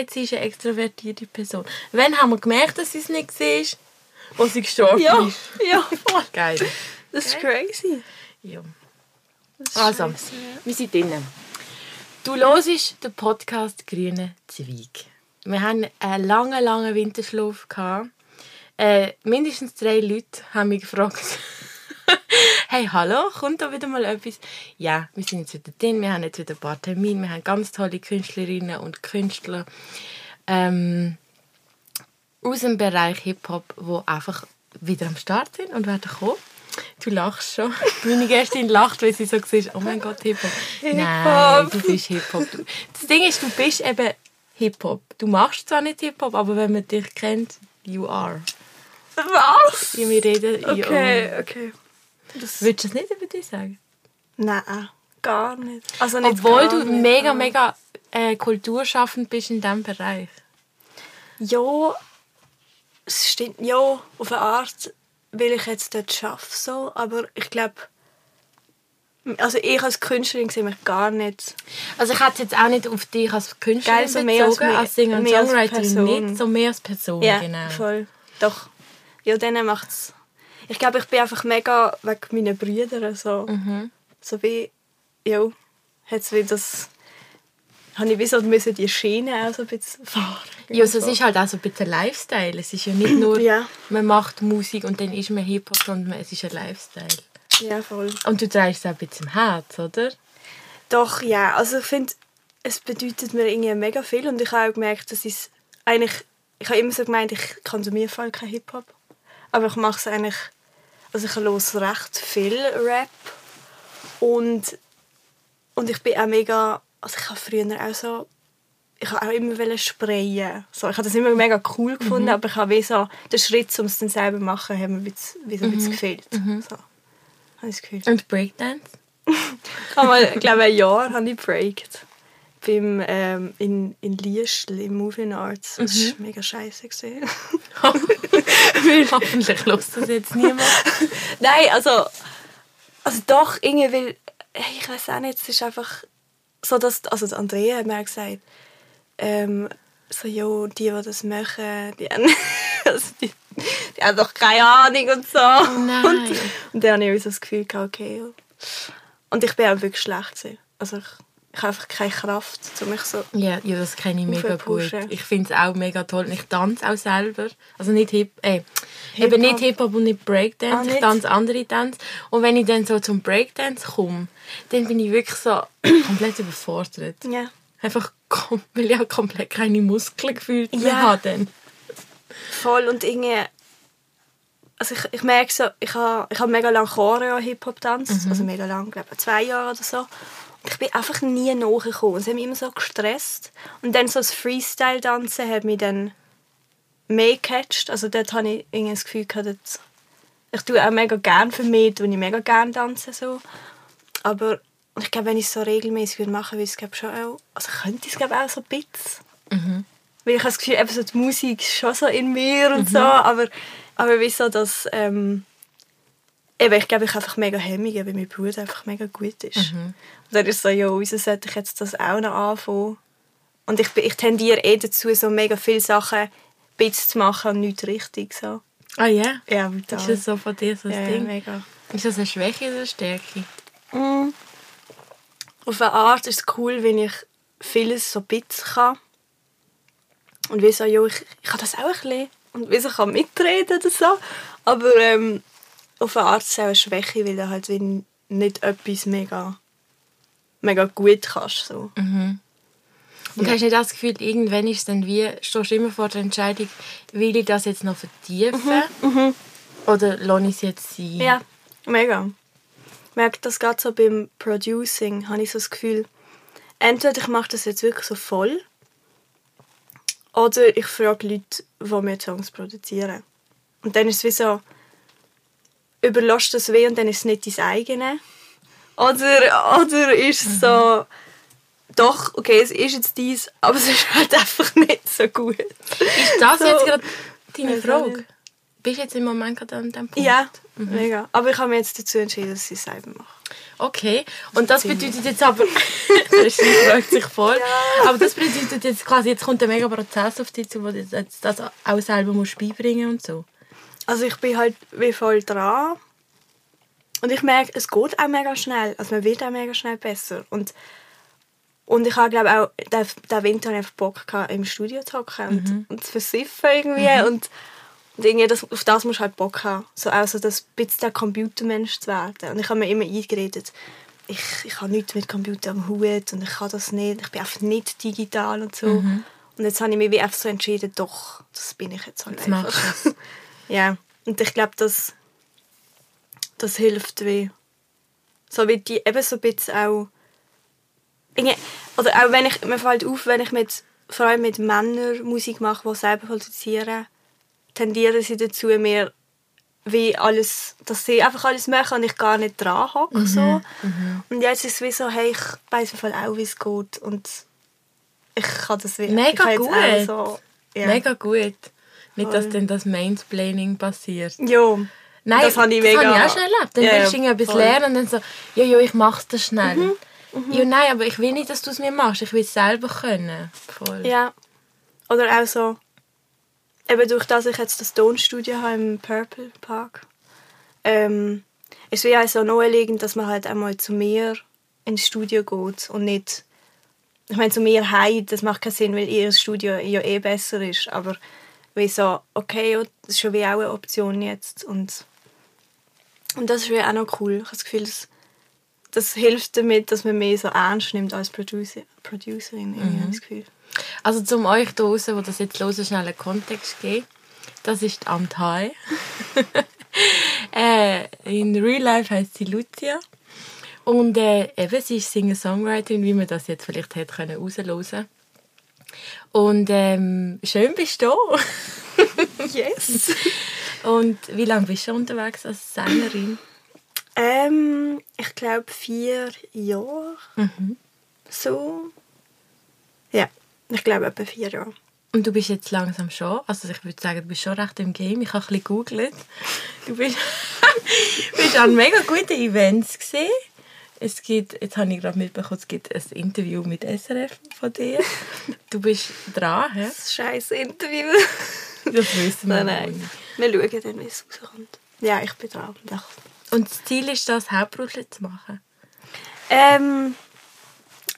sagt, sie ist eine extrovertierte Person. Wann haben wir gemerkt, dass sie es nicht war? Wo sie gestorben Ja, ist. ja, voll. Geil. Das ist crazy. Ja. Das ist Also, ja. wir sind drinnen. Du hörst den Podcast «Grüne Zweig». Wir haben einen langen, langen Winterschlaf. Gehabt. Äh, mindestens drei Leute haben mich gefragt, «Hey, hallo, kommt da wieder mal etwas?» Ja, wir sind jetzt wieder drin, wir haben jetzt wieder ein paar Termine, wir haben ganz tolle Künstlerinnen und Künstler ähm, aus dem Bereich Hip-Hop, die einfach wieder am Start sind und werden kommen. Du lachst schon. Meine Gästin lacht, weil sie so sieht, oh mein Gott, Hip-Hop. Nein, du bist Hip-Hop. Das Ding ist, du bist eben Hip-Hop. Du machst zwar nicht Hip-Hop, aber wenn man dich kennt, you are. Was? Wie wir reden, you Okay, okay. Würdest du das nicht über dich sagen? Nein, gar nicht. Also nicht Obwohl du nicht, mega, mega äh, kulturschaffend bist in diesem Bereich. Ja, es stimmt. Ja, auf eine Art will ich jetzt dort schaffen, so, aber ich glaube, also ich als Künstlerin sehe mich gar nicht. Also ich hätte jetzt auch nicht auf dich als Künstlerin Geil, so mehr als bezogen, mehr- als Singer und als Person. nicht, so mehr als Person, Ja, genau. voll. Doch. Ja, denen macht's. Ich glaube, ich bin einfach mega wegen meinen Brüdern so. Mhm. So wie, ja, hat's wie das. Habe ich wie so müssen die Schiene auch so ein bisschen fahren. Ja, also es ist halt auch so ein bisschen Lifestyle. Es ist ja nicht nur, Ja. man macht Musik und dann ist man Hip-Hop, sondern es ist ein Lifestyle. Ja, voll. Und du trägst es auch ein bisschen im Herz, oder? Doch, ja. Also ich finde, es bedeutet mir irgendwie mega viel und ich habe auch gemerkt, dass ich eigentlich, ich habe immer so gemeint, ich konsumiere voll kein Hip-Hop, aber ich mache es eigentlich, also ich höre recht viel Rap und, und ich bin auch mega, also ich habe früher auch so, ich habe auch immer sprayen. So, ich habe das immer mega cool gefunden, aber ich habe wie so, den Schritt, um es dann selber zu machen, hat mir wie, wie so ein bisschen gefehlt. So, habe ich. Und Breakdance? Ich habe glaube, ein Jahr habe ich breakt. Beim, ähm, in, in Liestl, im Moving Arts. Das war mega scheiße. gewesen. Hoffentlich lässt das jetzt niemand. Nein, also, also doch, irgendwie, weil, ich weiß auch nicht, es ist einfach so, dass, also Andrea hat mir auch gesagt, ähm, so, jo, die, die das machen, die haben, also die, die haben doch keine Ahnung und so. nein. Und, und dann habe ich so das Gefühl, okay, ja. Und ich bin auch wirklich schlecht. Also ich, ich habe einfach keine Kraft, um mich so... Ja, ja das kenne ich mega gut. Ich finde es auch mega toll. Und ich tanze auch selber. Also nicht Hip, äh, eben nicht Hip-Hop und nicht Breakdance. Ah, ich nicht? tanze andere Tanz. Und wenn ich dann so zum Breakdance komme, dann bin ich wirklich so komplett überfordert. Ja. Einfach, weil ich auch komplett keine Muskeln gefühlt mehr Ja. habe. Dann. Voll und irgendwie... Also ich, ich merke so, ich habe ich hab mega lange Choreo Hip-Hop tanzt, also mega lang, glaube zwei Jahre oder so. Ich bin einfach nie nachgekommen. Es hat mich immer so gestresst. Und dann so das Freestyle-Tanzen hat mich dann mehr gecatcht. Also dort habe ich irgendwie das Gefühl gehabt, dass ich tue auch mega gerne für mich, und ich mega gerne tanzen so. Aber ich glaube, wenn ich es so regelmäßig würde machen würde, ich es schon auch, also könnte ich es glaube auch so ein bisschen. Weil ich habe das Gefühl, eben so die Musik ist schon so in mir und so, aber, aber wieso das, ähm, eben, ich glaube, ich habe einfach mega Hemmungen, weil mein Bruder einfach mega gut ist. Und dann ist es so, ja, wieso sollte ich jetzt das auch noch anfangen? Und ich, ich tendiere eh dazu, so mega viele Sachen bisschen zu machen und nicht richtig, so. Ah ja? Ja, brutal. Ist das so von dir so ein ja, Ding? mega. Ist das eine Schwäche oder eine Stärke? Mm. Auf eine Art ist es cool, wenn ich vieles so ein bisschen kann. Und wie so, ja, ich, ich kann das auch ein bisschen. Und wie so kann mitreden oder so. Aber ähm, auf eine Art auch eine Schwäche, weil du halt wie nicht etwas mega, mega gut kannst. So. Und hast du nicht das Gefühl, irgendwann ist es dann wie, stehst du immer vor der Entscheidung, will ich das jetzt noch vertiefen? Oder lasse ich es jetzt sein? Ja, mega. Ich merke das gerade so beim Producing, habe ich so das Gefühl, entweder ich mache das jetzt wirklich so voll oder ich frage Leute, die mir Songs produzieren. Und dann ist es wie so, überlässt das weh und dann ist es nicht dein eigene. Oder, oder ist es so, doch, okay, es ist jetzt dies, aber es ist halt einfach nicht so gut. Ist das So. jetzt gerade deine Frage? bist du jetzt im Moment gerade an dem Punkt? Ja, mega. Aber ich habe mich jetzt dazu entschieden, dass ich es selber mache. Okay, und das bedeutet jetzt aber, Schein freut sich voll, aber das bedeutet jetzt quasi, jetzt kommt ein mega Prozess auf dich zu, wo du das auch selber musst beibringen und so. Also ich bin halt wie voll dran. Und ich merke, es geht auch mega schnell. Also man wird auch mega schnell besser. Und, und ich habe glaube auch, den, den Winter einfach Bock gehabt, im Studio zu hocken und, und zu versiffen irgendwie. Und, und irgendwie das, auf das musst du halt Bock haben. So auch so das bisschen der Computermensch zu werden. Und ich habe mir immer eingeredet, ich, ich habe nichts mit Computer am Hut und ich kann das nicht. Ich bin einfach nicht digital und so. Und jetzt habe ich mich wie einfach so entschieden, doch, das bin ich jetzt halt Jetzt einfach. Ja, und ich glaube, das, das hilft wie. So wie die eben so ein bisschen auch. Oder auch wenn ich, mir fällt auf, wenn ich mit, vor allem mit Männern Musik mache, die selber produzieren, tendieren sie dazu, mehr wie alles, dass sie einfach alles machen und ich gar nicht dran hocke. so. Und jetzt ist es wie so, hey, ich weiß im Fall auch, wie es geht und ich kann das wie Mega gut. So, ja. Mega gut. Nicht, dass dann das Mansplaining passiert. Ja. Nein, das habe ich das mega... habe ich auch schon erlebt. Dann Ja, willst du ja, irgendetwas voll. Mhm, lernen und dann so, ja, ja, ich mach's das schnell. Ja, nein, aber ich will nicht, dass du es mir machst. Ich will es selber können. Voll. Ja. Oder auch so, eben durch das ich jetzt das Tonstudio habe im Purple Park, ähm, ist wie auch so naheliegend, dass man halt einmal zu mir ins Studio geht und nicht, ich meine zu mir heim, das macht keinen Sinn, weil ihr Studio ja eh besser ist, aber wie so, okay, das ist schon wie auch eine Option jetzt und, und das ist wie auch noch cool. Ich habe das Gefühl, das, das hilft damit, dass man mehr so ernst nimmt als Producer, Producerin, ich das Gefühl. Also zum euch da draußen, die das jetzt hören, schnell einen Kontext geben. Das ist die Amtai. äh, in Real Life heißt sie Lucia. Und äh, eben, sie ist Singer-Songwriterin, wie man das jetzt vielleicht hätte können raushören Und ähm, schön bist du da. Yes! Und wie lange bist du schon unterwegs als Sängerin? Ähm, ich glaube vier Jahre. So. Ja, ich glaube etwa vier Jahre. Und du bist jetzt langsam schon, also ich würde sagen, du bist schon recht im Game. Ich habe ein bisschen gegoogelt. Du bist, bist an mega guten Events gesehen. Es gibt, jetzt habe ich gerade mitbekommen, es gibt ein Interview mit SRF von dir. Du bist dran, hä? Das scheiß Interview. Das wissen wir nein, nein. Wir schauen dann, wie es rauskommt. Ja, ich bin dran. Und das Ziel ist das, hauptberuflich zu machen. Ähm,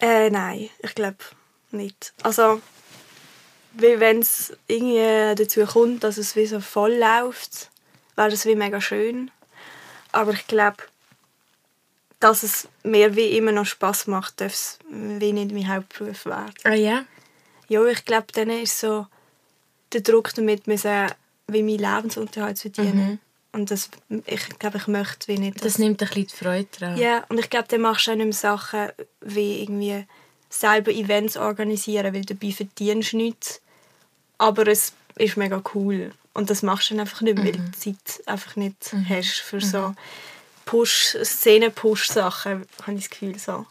äh, nein, ich glaube nicht. Also, wie wenn es irgendwie dazu kommt, dass es wie so voll läuft, wäre das wie mega schön. Aber ich glaube, dass es mir wie immer noch Spaß macht, darf es wie nicht mein Hauptberuf werden. Ah ja? Ja, ich glaube, dann ist so der Druck damit, müssen, wie meinen Lebensunterhalt zu verdienen. Und das, ich glaube, ich möchte wie nicht, Das nimmt ein bisschen die Freude dran. ja, und ich glaube, dann machst du auch nicht mehr Sachen wie irgendwie selber Events organisieren, weil dabei verdienst du nichts. Aber es ist mega cool. Und das machst du dann einfach nicht, mehr, weil du die Zeit einfach nicht hast für so Push, Szenen-Push-Sachen, habe ich das Gefühl. So.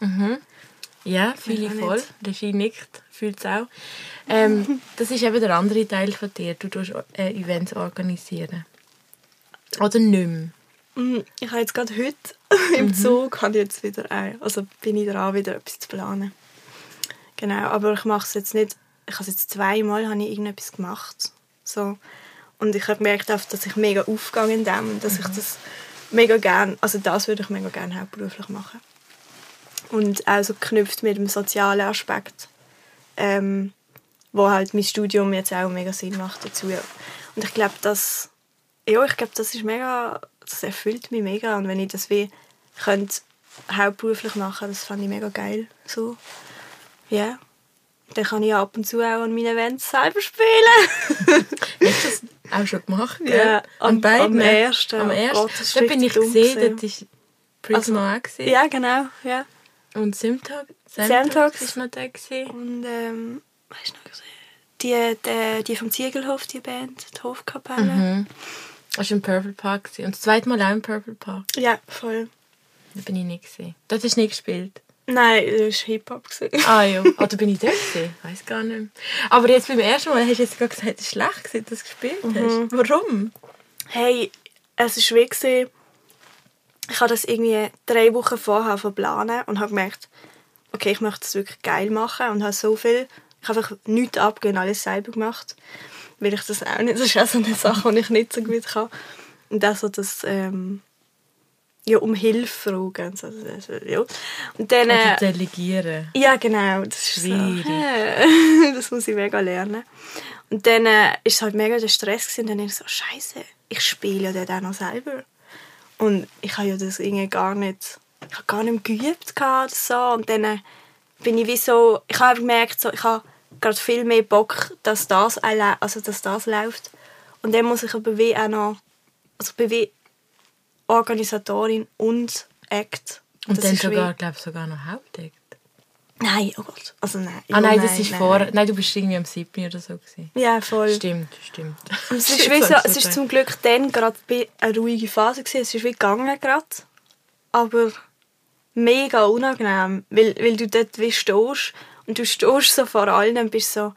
Ja, fühle ich voll. Regie nickt, fühlt es auch. Ähm, das ist eben der andere Teil von dir. Du tust äh, Events organisieren. Oder nicht mehr. Mm, Ich habe jetzt gerade heute im Zug habe ich jetzt wieder ein, also bin ich dran, wieder etwas zu planen. Genau, aber ich mache es jetzt nicht. Ich habe es jetzt zweimal habe ich irgendetwas gemacht, so und ich habe gemerkt, dass ich mega aufgegangen in dem und dass ich das mega gern, also das würde ich mega gerne hauptberuflich machen. Und auch so geknüpft mit dem sozialen Aspekt, ähm, wo halt mein Studium jetzt auch mega Sinn macht dazu. Und ich glaube, das ja, ich glaube, das ist mega, das erfüllt mich mega und wenn ich das wie könnte hauptberuflich machen, das fand ich mega geil, so, ja. Dann kann ich ab und zu auch an meinen Events selber spielen. Hast du das auch schon gemacht? gell? Ja, an am- beiden? am ersten. Am Oh ersten. Das ist da bin ich gesehen, das ist Prismo auch gewesen. ja, genau, ja. Und Simtag? Simtags. ist noch da gewesen. Und ähm, weißt du noch gesehen? Die, die, die vom Ziegelhof, die Band, die Hofkapelle. Mhm. Das war im Purple Park. Und das zweite Mal auch im Purple Park. Ja, voll. Da bin ich nicht gesehen. Dort hast du nicht gespielt. Nein, das war Hip-Hop. Ah ja, ah, da bin ich dort. Ich weiß gar nicht mehr. Aber jetzt beim ersten Mal hast du jetzt gerade gesagt, es war schlecht, dass du gespielt hast. Warum? Hey, es war wie, gewesen, ich habe das irgendwie drei Wochen vorher verplanen und habe gemerkt, okay, ich möchte es wirklich geil machen und habe so viel, ich habe einfach nichts abgegeben, alles selber gemacht, weil ich das auch nicht, das ist auch so eine Sache, die ich nicht so gut kann. Und auch so das, ähm, ja, um Hilfe fragen. So, also, ja. Und dann... Also Äh, delegieren. ja, genau. Das ist Schwierig. So, äh, das muss ich mega lernen. Und dann äh, ist es halt mega der Stress gewesen. Und dann ich so, Scheiße, ich spiele ja dort auch noch selber. Und ich habe ja das irgendwie gar nicht, ich habe gar nicht mehr geübt gehabt so. Und dann äh, bin ich wie so, ich habe gemerkt, so, ich habe gerade viel mehr Bock, dass das, also dass das läuft. Und dann muss ich aber wie auch noch, also Organisatorin und Act. Und Das dann sogar, glaube ich, sogar noch Hauptdeck. Nein, oh Gott. Also nein. Ah nein, Ja, das ist nein, vor. nein. Nein, du bist irgendwie am 7. oder so. Gewesen. Ja, voll. Stimmt, stimmt. Und es ist, wie so, es ist zum Glück dann gerade bei eine ruhige Phase gewesen. Es ist wie gegangen gerade. Aber mega unangenehm, weil, weil du dort wie stehst und du stehst so vor allen und bist so,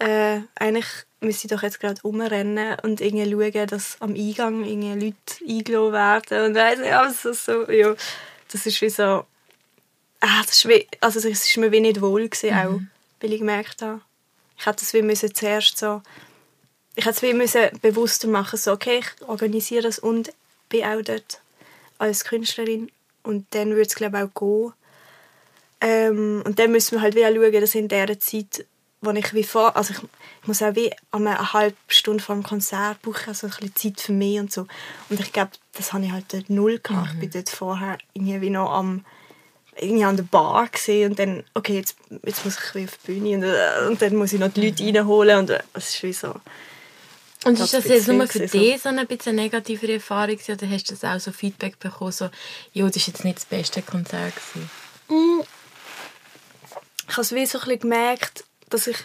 äh, eigentlich müsste ich doch jetzt gerade rumrennen und irgendwie schauen, dass am Eingang irgendwie Leute eingeladen werden und weiss nicht, also so, ja, das ist wie so, ah, das ist wie, also es ist mir wie nicht wohl gewesen, auch, weil ich gemerkt habe, ich hätte das wie müssen zuerst so, ich hätte es wie müssen bewusster machen, so, okay, ich organisiere das und bin auch dort als Künstlerin und dann würde es glaube ich auch gehen. Ähm, und dann müssen wir halt wie auch schauen, dass in dieser Zeit, wo ich wie vor, also ich, ich muss auch wie an eine halbe Stunde vor dem Konzert brauche also ein bisschen Zeit für mich und so. Und ich glaube, das habe ich halt dort null gehabt. Ich bin dort vorher irgendwie wie noch am irgendwie an der Bar gesehen und dann, okay, jetzt, jetzt muss ich auf die Bühne und, äh, und dann muss ich noch die Leute reinholen und äh, es ist wie so. Und Das ist das jetzt nur für dich so eine bisschen negative Erfahrung gewesen, oder hast du das auch so Feedback bekommen, so, ja, das ist jetzt nicht das beste Konzert gewesen? ich habe es wie so ein bisschen gemerkt, dass ich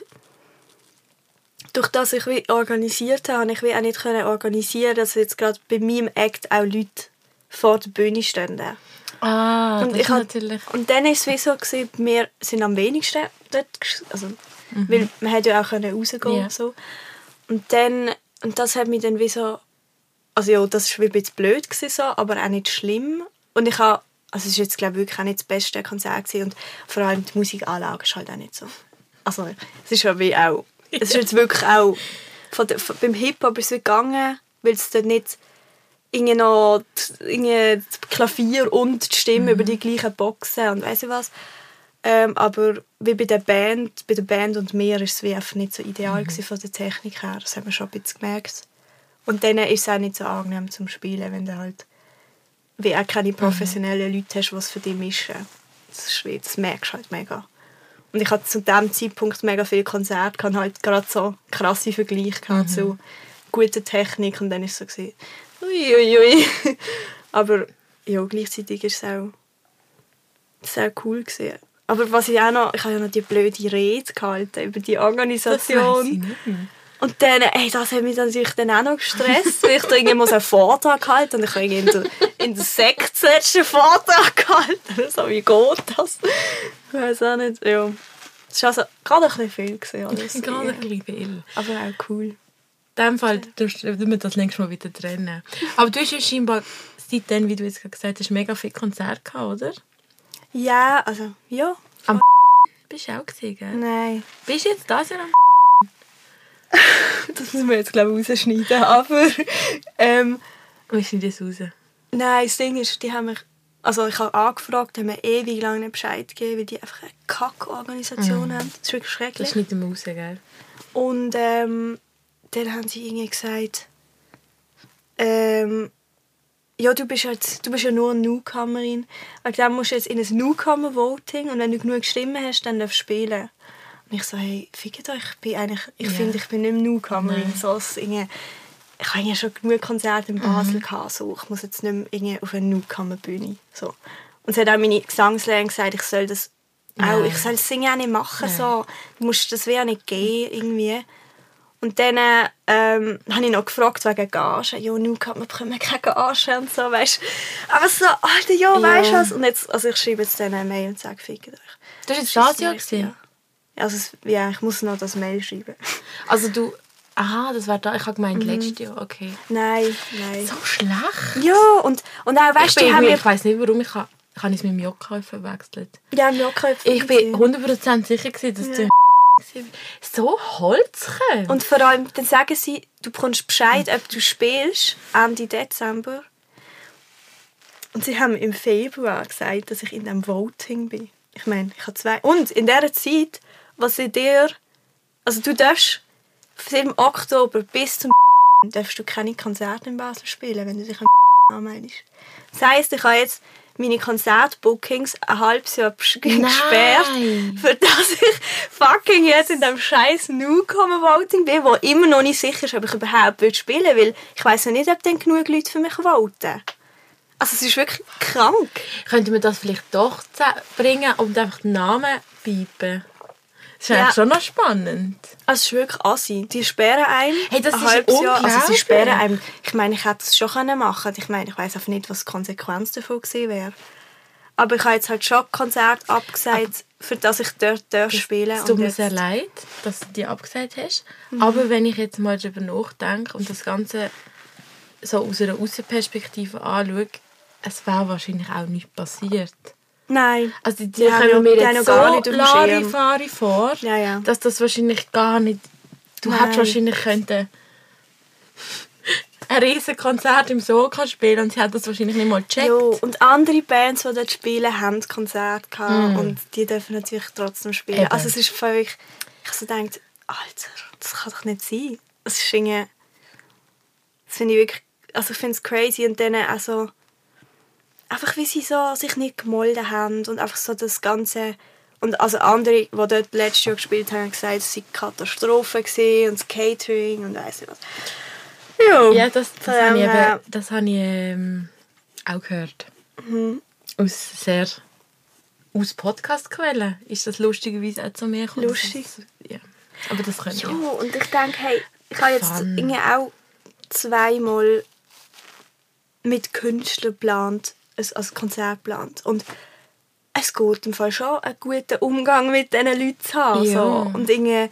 durch das ich wie organisiert habe, habe ich wie auch nicht können organisieren, dass jetzt gerade bei meinem Act auch Leute vor der Bühne stehen. Ah, Und das ich ist hab- natürlich... Und dann ist es wie so gewesen, wir sind am wenigsten dort, also, weil man hätte ja auch können rausgehen und so. Und dann, und das hat mich dann wie so, also ja, das war wie ein bisschen blöd gewesen, so, aber auch nicht schlimm. Und ich habe, also es ist jetzt glaube ich wirklich auch nicht das beste Konzert gewesen und vor allem die Musikanlage ist halt auch nicht so. Also es ist ja wie auch, es ist jetzt wirklich auch, von der, von, beim Hip-Hop ist es gegangen, weil es dort nicht irgendwie noch irgendwie Klavier und die Stimme über die gleichen Boxen und weiss ich was. Ähm, aber wie bei der Band, bei der Band und mir ist es wie einfach nicht so ideal gewesen von der Technik her. Das haben wir schon ein bisschen gemerkt. Und dann ist es auch nicht so angenehm zum Spielen, wenn du halt wie auch keine professionellen Leute hast, die es für dich mischen. Das, ist das merkst du halt mega. Und ich hatte zu dem Zeitpunkt mega viele Konzerte, hatte halt gerade so krasse Vergleiche gehabt zu guter Technik und dann ist es so gewesen, ui, ui, ui. Aber ja, gleichzeitig ist es auch sehr cool gewesen. Aber was ich auch noch, ich habe ja noch die blöde Rede gehalten über die Das weiss ich Organisation. nicht mehr. Und dann, ey, das hat mich dann natürlich dann auch noch gestresst, weil ich da irgendwie muss einen Vortrag halten und ich habe irgendwie in der, in der Sekt den letzten Vortrag gehalten. So, wie geht das? Ich weiß auch nicht, ja. Es war also gerade ein bisschen viel. Gewesen, alles. Gerade ein bisschen viel. Aber auch cool. In dem Fall würden wir das nächste Mal wieder trennen. Aber du hast ja scheinbar seitdem, wie du jetzt gerade gesagt hast, mega viele Konzerte gehabt, oder? Ja, also, ja. Bist du auch gesehen, gell? Nein. Bist du jetzt das Jahr am Das müssen wir jetzt, glaube ich, rausschneiden. Aber, ähm, Wie ist das raus? nein, das Ding ist, die haben mich, also ich habe angefragt, haben mir ewig lange nicht Bescheid gegeben, weil die einfach eine Kack-Organisation haben. Das ist wirklich Das schrecklich. ist nicht Raus, gell? Und ähm, dann haben sie irgendwie gesagt, ähm, ja, du bist, jetzt, du bist ja nur eine Newcomerin. Und dann musst du jetzt in ein Newcomer-Voting und wenn du genug Stimmen hast, dann darfst du spielen. Und ich so, hey, fickt euch, ich bin eigentlich, ich finde, ich bin nicht mehr Newcomerin. So, ich habe ja schon genug Konzerte in Basel gehabt, so, ich muss jetzt nicht mehr irgendwie auf eine Newcomer-Bühne. So. Und es hat auch meine Gesangslehrerin gesagt, ich soll das auch, ich soll das Singen auch nicht machen, Nein. so. Du musst das wie auch nicht gehen, irgendwie. Und dann ähm, habe ich noch gefragt wegen Gage. Ja, man bekommen keine Gage und so, weißt Aber so, Alter, ja, Ja. weißt du was? Und jetzt, also ich schreibe jetzt dann eine Mail und sage, fickt euch. Das war jetzt Das? Jahr. Also, es- ja, ich muss noch das Mail schreiben. Also du Aha, das war da. Ich habe gemeint, Mhm. letztes Jahr. Okay. Nein, nein. So schlecht. Ja, und, und auch, Ich, weißt du, bin die haben mir... ich weiß nicht, warum ich habe, ich habe es mit dem Jokka verwechselt. Mir auch keine Ich bin Empfehlung. 100% sicher, gewesen, dass Ja. du so Holzchen. Und vor allem, dann sagen sie, du bekommst Bescheid, ob du spielst, Ende Dezember. Und sie haben im Februar gesagt, dass ich in dem Voting bin. Ich meine, ich habe zwei... Und in dieser Zeit, was sie dir... Also du darfst im Oktober bis zum darfst du keine Konzerte in Basel spielen, wenn du dich an anmeldest. Das heisst, ich habe jetzt meine Konzertbookings ein halbes Jahr ges- gesperrt, für das ich fucking jetzt in dem scheiß Newcomer Voting bin, wo immer noch nicht sicher ist, ob ich überhaupt spielen will, weil ich weiß ja nicht, ob dann genug Leute für mich voten. Also es ist wirklich krank. Könnte man das vielleicht doch bringen und einfach den Namen piepen? Das ist Ja. schon noch spannend. Also es ist wirklich assi. Die sperren einem Hey, das ein ist halbes Jahr. Also sie sperren einem. Ich meine, ich hätte es schon können machen Ich meine, ich weiß einfach nicht, was die Konsequenz davon gewesen wäre. Aber ich habe jetzt halt schon Konzert abgesagt, für das ich dort darf spielen Es tut mir sehr leid, dass du die abgesagt hast. Mhm. Aber wenn ich jetzt mal darüber nachdenke und das Ganze so aus einer Außenperspektive anschaue, es wäre wahrscheinlich auch nicht passiert. Nein. Also die, Die kommen ja- mir die haben jetzt so. Larifari vor, Ja, ja. dass das wahrscheinlich gar nicht... Du Nein. hättest wahrscheinlich können ein riesen Konzert im Soka spielen und sie hat das wahrscheinlich nicht mal gecheckt. Jo, und andere Bands, die dort spielen, haben Konzerte gehabt Mm. und die dürfen natürlich trotzdem spielen. Eben. Also es ist völlig... Ich so denke, Alter, das kann doch nicht sein. Es ist irgendwie... Das finde ich wirklich... Also ich finde es crazy und dann also... Einfach wie sie so sich nicht gemolden haben und einfach so das Ganze... Und also andere, die dort letztes Jahr gespielt haben, haben gesagt, es sei Katastrophe gewesen und das Catering und weiss nicht was. Ja, Ja, das, das Von habe ich, her- eben, das habe ich ähm, auch gehört. Mhm. Aus sehr aus Podcast-Quellen ist das lustigerweise auch zu mir gekommen. Lustig. Das, ja. Aber das könnte Ja, ich. und ich denke, hey, ich habe jetzt irgendwie auch zweimal mit Künstlern geplant, ein, Konzert geplant. Und es geht im Fall schon, einen guten Umgang mit diesen Leuten zu haben. Ja. So. Und irgendwie,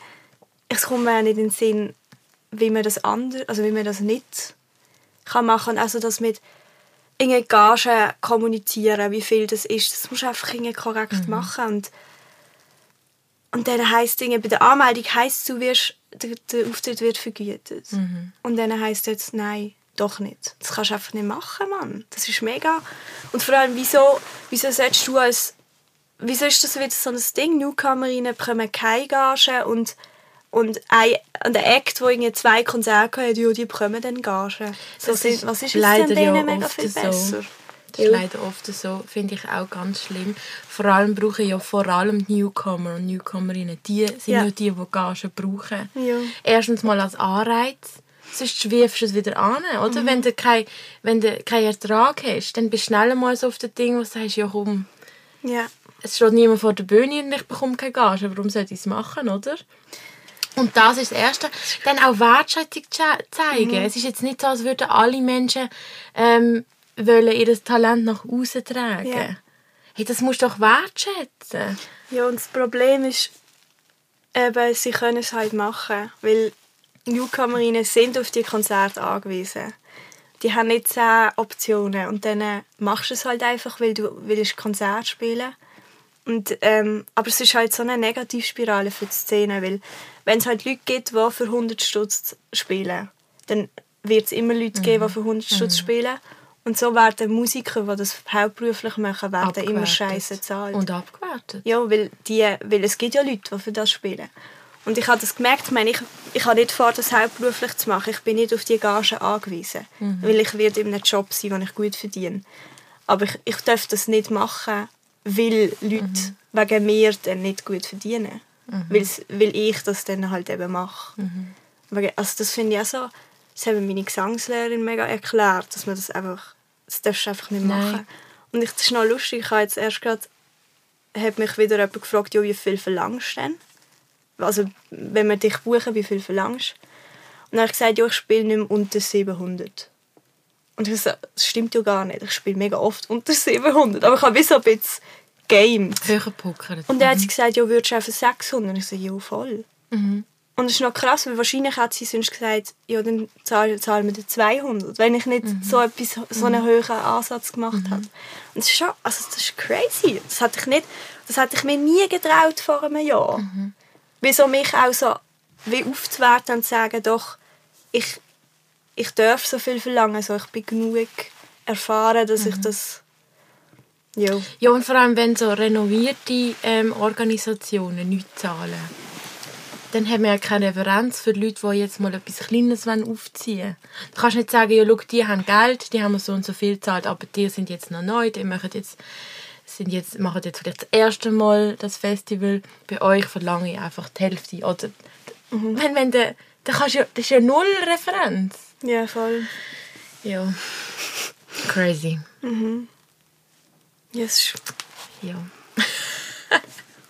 es kommt mir auch nicht in den Sinn, wie man das anders, also wie man das nicht kann machen. Also das mit irgendwie Gagen kommunizieren, wie viel das ist, das musst du einfach irgendwie korrekt machen. Und und dann heisst Dinge bei der Anmeldung heisst du wirst der, der Auftritt wird vergütet. Und dann heisst jetzt nein, doch nicht. Das kannst du einfach nicht machen, Mann. Das ist mega. Und vor allem wieso wieso sollst du als wieso ist das wieder so ein Ding? Newcomerinnen bekommen keine Gage und und ein, und der Act, irgendwie zwei Konzerte hat, ja, die bekommen dann Gage. So Das sind, ist was ist leider denn ja mega oft viel so. besser? Das ist leider oft so, finde ich auch ganz schlimm. Vor allem brauchen ja vor allem Newcomer und Newcomerinnen, die sind Ja. ja, die, die Gagen brauchen. Ja. Erstens mal als Anreiz, sonst schwiefst du es wieder an, oder? Mhm. Wenn du keinen wenn du keinen Ertrag hast, dann bist du schnell mal so auf das Ding, wo du sagst, ja komm, Ja. es steht niemand vor der Bühne und ich bekomme keine Gage, warum sollte ich es machen, oder? Und das ist das Erste. Dann auch Wertschätzung ze- zeigen. Es ist jetzt nicht so, als würden alle Menschen ähm, wollen ihr Talent nach außen tragen. Ja. Hey, das musst du doch wertschätzen. Ja, und das Problem ist, eben, sie können es halt machen, weil Newcomerinnen sind auf die Konzerte angewiesen. Die haben nicht zehn Optionen und dann äh, machst du es halt einfach, weil du willst Konzert spielen. Und, ähm, aber es ist halt so eine Negativspirale für die Szene, weil wenn es halt Leute gibt, die für 100 Stutz spielen, dann wird es immer Leute geben, die für 100 Stutz spielen. Und so werden Musiker, die das hauptberuflich machen, werden immer scheiße bezahlt. Und abgewertet. Ja, weil, die, weil es gibt ja Leute, die für das spielen. Und ich habe das gemerkt, ich, meine, ich, ich habe nicht vor, das hauptberuflich zu machen. Ich bin nicht auf die Gage angewiesen. Weil ich werde in einem Job sein, den ich gut verdiene. Aber ich, ich darf das nicht machen, weil Leute wegen mir dann nicht gut verdienen. Weil's- Weil ich das dann halt eben mache. Wegen- Also das finde ich auch so, das haben meine Gesangslehrerin mega erklärt, dass man das einfach, das darfst du einfach nicht Nein. machen. Und ich, das ist noch lustig, ich habe jetzt erst gerade hat mich wieder jemand gefragt, ja, wie viel verlangst du denn? Also, wenn wir dich buchen, wie viel verlangst du? Und dann habe ich gesagt, ja, ich spiele nicht mehr unter 700. Und ich so, das stimmt ja gar nicht. Ich spiele mega oft unter 700. Aber ich habe wie so ein bisschen gamed. Höher puckert. Und dann hat sie gesagt, ja, würdest du für 600? Und ich so, ja, voll. Mhm. Und es ist noch krass, weil wahrscheinlich hat sie sonst gesagt, ja, dann zahlen, zahlen wir dir 200, wenn ich nicht so, etwas, so einen höheren Ansatz gemacht habe. Und das ist schon, also das ist crazy. Das hatte ich, nicht, das ich mir nie getraut vor einem Jahr. Wieso mich auch so wie aufzuwerten und zu sagen, doch, ich, ich darf so viel verlangen, so, ich bin genug erfahren, dass ich das... Ja. Ja, und vor allem, wenn so renovierte ähm, Organisationen nichts zahlen, dann haben wir ja keine Referenz für Leute, die jetzt mal etwas Kleines aufziehen wollen. Du kannst nicht sagen, ja, schau, die haben Geld, die haben so und so viel gezahlt, aber die sind jetzt noch neu, die machen jetzt, sind jetzt, machen jetzt vielleicht das erste Mal das Festival. Bei euch verlange ich einfach die Hälfte. Oder, wenn, wenn der, da kannst du, ja- das ist ja null Referenz. ja, voll. Ja. Crazy. Ja, es ist, Ja.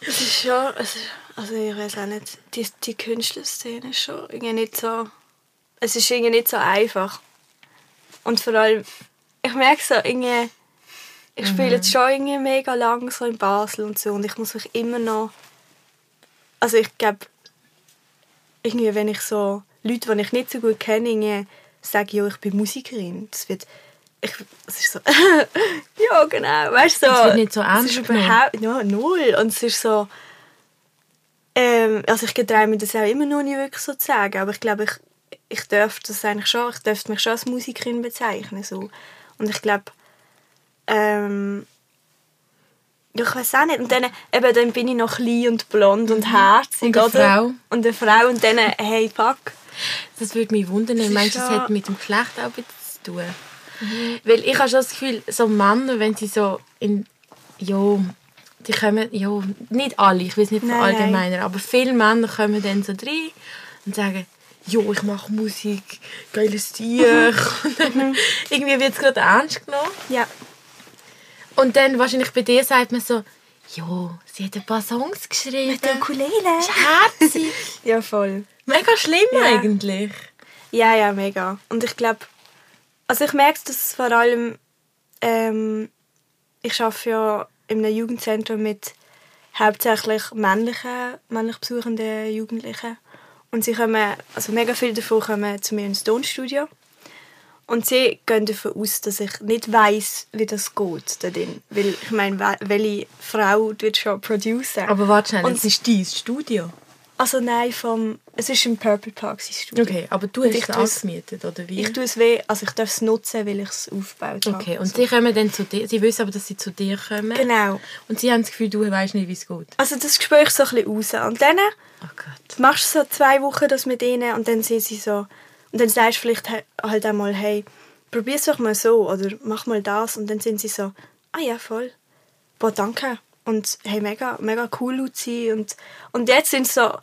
es ist schon... Es ist, also ich weiß auch nicht, die, die Künstlerszene ist schon irgendwie nicht so... Es ist irgendwie nicht so einfach. Und vor allem, ich merke so, irgendwie... Ich spiele jetzt schon irgendwie mega lang so in Basel und so und ich muss mich immer noch... Also ich glaube, irgendwie wenn ich so Leute, die ich nicht so gut kenne, irgendwie sage, ja, ich bin Musikerin, das wird... Ich, es ist so... ja, genau, weißt du, so... Es wird nicht so Es ernst ist genommen. überhaupt... Ja, null. Und es ist so... Ähm, also ich getraue mir das auch immer noch nicht wirklich so zu sagen, aber ich glaube, ich, ich darf das eigentlich schon, ich darf mich schon als Musikerin bezeichnen, so. Und ich glaube, ähm, ja, ich weiß auch nicht. Und dann, eben, dann bin ich noch klein und blond und herzig, Und eine oder? Frau. Und eine Frau. Und dann, hey, fuck. Das würde mich wundern. Ich ist meine, das hat mit dem Geschlecht auch etwas zu tun. Weil ich habe schon das Gefühl, so Männer, wenn sie so in... Ja, die kommen... Ja, nicht alle, ich es nicht Nein, verallgemeinern, aber viele Männer kommen dann so rein und sagen, jo, ich mache Musik, geiles Tier. Dann irgendwie wird es gerade ernst genommen. Ja. Und dann wahrscheinlich bei dir sagt man so, jo, sie hat ein paar Songs geschrieben. Mit der Ukulele. ist herzig. Ja, voll. Mega schlimm Ja. eigentlich. Ja, ja, mega. Und ich glaube, also ich merke das vor allem, ähm, ich arbeite ja in einem Jugendzentrum mit hauptsächlich männlichen, männlich besuchenden Jugendlichen. Und sie kommen, also mega viele davon kommen zu mir ins Tonstudio. Und sie gehen davon aus, dass ich nicht weiß, wie das geht da drin. Weil ich meine, we- welche Frau wird schon produzieren? Aber schnell, Und- es ist dein Studio. Also nein, vom, es ist im Purple Park sein Studio. Okay, aber du hast es angemietet, oder wie? Ich tue es weh, also ich darf es nutzen, weil ich es aufgebaut habe. okay, und so. sie kommen dann zu dir. Sie wissen aber, dass sie zu dir kommen. Genau. Und sie haben das Gefühl, du weißt nicht, wie es geht. Also das spüre ich so ein bisschen raus. Und dann Oh Gott. machst du so zwei Wochen das mit ihnen und dann sind sie so... Und dann sagst du vielleicht halt einmal, hey, probier es doch mal so oder mach mal das. Und dann sind sie so, ah ja, voll. Boah, danke. Und hey, mega, mega cool, Luzi. Und, und jetzt sind sie so...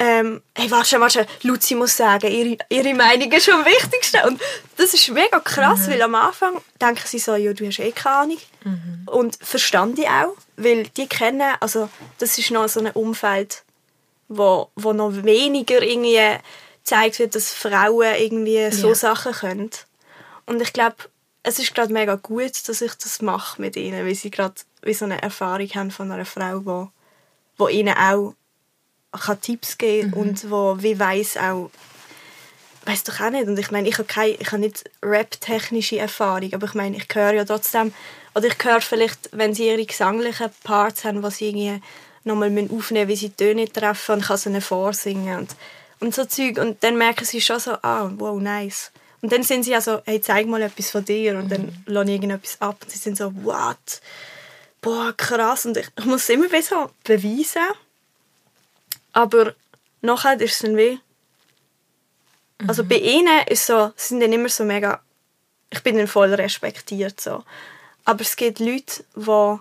Ähm, hey, warte, warte, Luzi muss sagen, ihre, ihre Meinung ist am wichtigsten. Und das ist mega krass, weil am Anfang denken sie so, ja, du hast eh keine Ahnung. Und verstand ich auch, weil die kennen, also das ist noch so ein Umfeld, wo, wo noch weniger irgendwie zeigt wird, dass Frauen irgendwie so Ja. Sachen können. Und ich glaube, es ist gerade mega gut, dass ich das mache mit ihnen, weil sie gerade wie so eine Erfahrung haben von einer Frau, wo, wo ihnen auch kann Tipps geben und wo wie weiß auch weiß doch auch nicht und ich meine ich habe keine ich habe nicht Rap-technische Erfahrung aber ich meine ich höre ja trotzdem oder ich höre vielleicht wenn sie ihre gesanglichen Parts haben was sie irgendwie nochmal aufnehmen müssen, wie sie Töne treffen und kann sie vorsingen und, und so Zeug. Und dann merken sie schon so ah wow nice. Und dann sind sie also hey zeig mal etwas von dir. Und dann lasse ich irgendetwas ab. Und sie sind so what? Boah krass. Und ich, ich muss es immer so beweisen. Aber nachher ist es dann wie also bei ihnen ist so, sie sind dann immer so mega, ich bin dann voll respektiert so. Aber es gibt Leute, wo,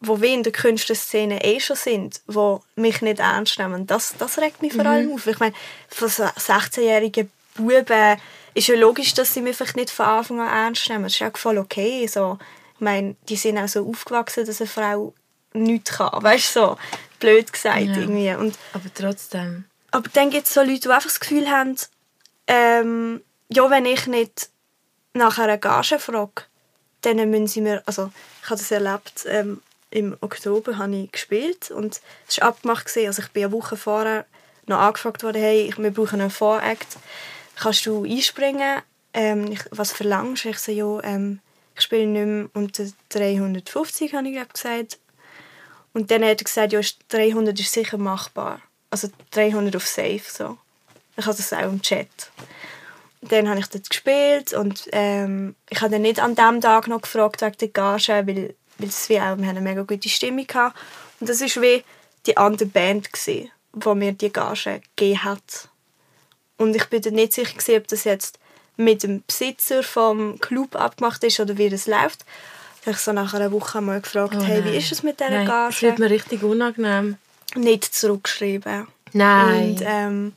wo wie in der Künstlerszene eh schon sind, wo mich nicht ernst nehmen. Das, das regt mich vor allem auf. Ich meine, von so 16-jährigen Buben ist ja logisch, dass sie mich vielleicht nicht von Anfang an ernst nehmen. Das ist ja voll okay. So. Ich meine, die sind auch so aufgewachsen, dass eine Frau nichts kann. Weißt du, so blöd gesagt Ja. irgendwie. Und Aber trotzdem. aber dann gibt es so Leute, die einfach das Gefühl haben, ähm, ja, wenn ich nicht nach einer Gage frage, dann müssen sie mir, also ich habe das erlebt, ähm, im Oktober habe ich gespielt und es war abgemacht, also ich bin eine Woche vorher noch angefragt worden, hey, wir brauchen einen Voract, kannst du einspringen? Ähm, ich, was verlangst du? Ich so, ja, ähm, ich spiele nicht mehr unter 350, habe ich glaub, gesagt. Und dann hat er gesagt, ja, 300 ist sicher machbar. Also 300 auf Safe, so. Ich hatte das auch im Chat. Dann habe ich dort gespielt und ähm, ich habe dann nicht an dem Tag noch gefragt wegen der Gage, weil, weil es wie auch, wir haben eine mega gute Stimmung gehabt. Und das war wie die andere Band, gewesen, die mir die Gage gegeben hat. Und ich bin dann nicht sicher, gewesen, ob das jetzt mit dem Besitzer vom Club abgemacht ist oder wie das läuft. Da habe ich so nach einer Woche mal gefragt, Oh hey, wie ist es mit dieser Nein, Gage? Das wird mir richtig unangenehm. Nicht zurückgeschrieben. Nein. Und ähm,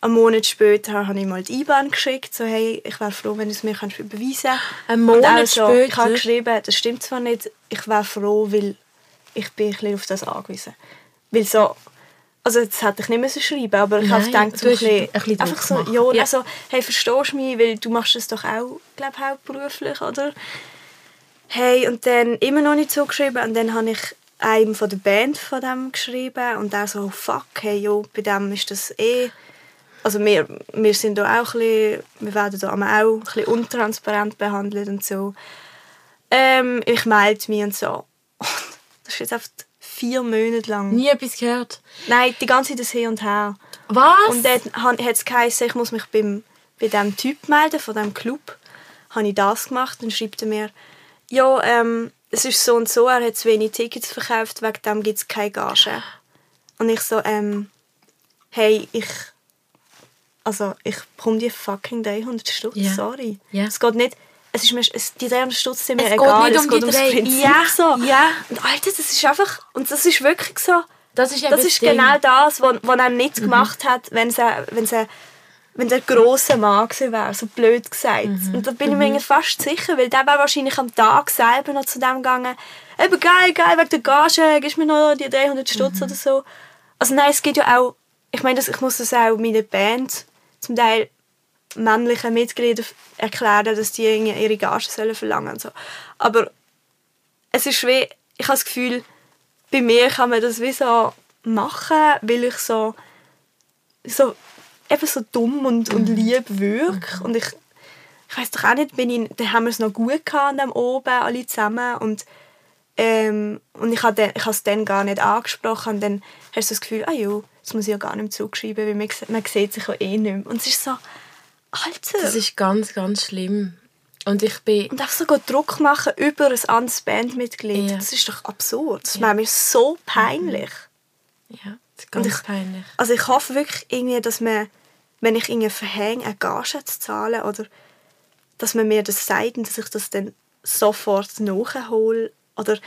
einen Monat später habe ich mal die IBAN geschickt, so hey, ich wäre froh, wenn du es mir kannst überweisen kannst. Ein Monat also, Ich später? habe geschrieben, das stimmt zwar nicht, ich wäre froh, weil ich bin ein bisschen auf das angewiesen. Weil so, also das hätte ich nicht müssen schreiben aber ich habe gedacht, so ein bisschen, ein bisschen einfach so, ja, Ja. also, hey, verstehst du mich, weil du machst das doch auch, glaube ich, hauptberuflich, oder? Hey, und dann immer noch nicht so geschrieben und dann habe ich einem von der Band von dem geschrieben und der so, oh, fuck, hey, jo, bei dem ist das eh... Also wir, wir sind da auch ein bisschen, wir werden da auch ein bisschen untransparent behandelt und so. Ähm, ich melde mich und so. Das ist jetzt einfach vier Monate lang. Nie etwas gehört. Nein, die ganze Zeit das Hin und Her. Was? Und dann hat es geheißen, ich muss mich beim, bei diesem Typ melden, von diesem Club. Habe ich das gemacht. Dann schreibt er mir, ja, ähm, es ist so und so, er hat zu wenig Tickets verkauft, wegen dem gibt es keine Gage. Und ich so, ähm, hey, ich, also ich bekomme die fucking 300 Stutz, Ja. sorry. Es geht nicht, es ist mir, es, die 300 Stutz sind mir Es geht egal, nicht es um geht die ums Prinzip Ja, so. ja. Und Alter, das ist einfach, und das ist wirklich so, das ist, das ist. Mhm. genau das, was, was er nicht gemacht hat, wenn er, wenn er, wenn der grosse Mann gewesen wäre, so blöd gesagt. Mhm. Und da bin ich mir irgendwie fast sicher, weil der wäre wahrscheinlich am Tag selber noch zu dem gegangen, eben geil, geil, wegen der Gage, gibst mir noch die 300 Stutz Mhm. oder so. Also nein, es geht ja auch, ich meine, ich muss das auch meiner Band zum Teil männlichen Mitgliedern erklären, dass die ihre Gage sollen verlangen so. Aber es ist wie, ich habe das Gefühl, bei mir kann man das wie so machen, weil ich so, so eben so dumm und, und lieb wirke. Und ich, ich weiß doch auch nicht, bin ich, da haben wir es noch gut gehabt an dem oben, alle zusammen. Und, ähm, und ich habe es dann gar nicht angesprochen. Und dann hast du das Gefühl, ah ja, das muss ich ja gar nicht zurückschreiben, weil man, man sieht sich ja eh nicht mehr. Und es ist so, Alter. Das ist ganz, ganz schlimm. Und ich bin... Und einfach so go Druck machen über ein anderes Bandmitglied, Ja. das ist doch absurd. Das wäre mir so peinlich. Ja, das ist ganz ich- peinlich. Also ich hoffe wirklich irgendwie, dass man, wenn ich irgendwie verhänge, eine Gage zu zahlen oder dass man mir das sagt und dass ich das dann sofort nachhole. Oder,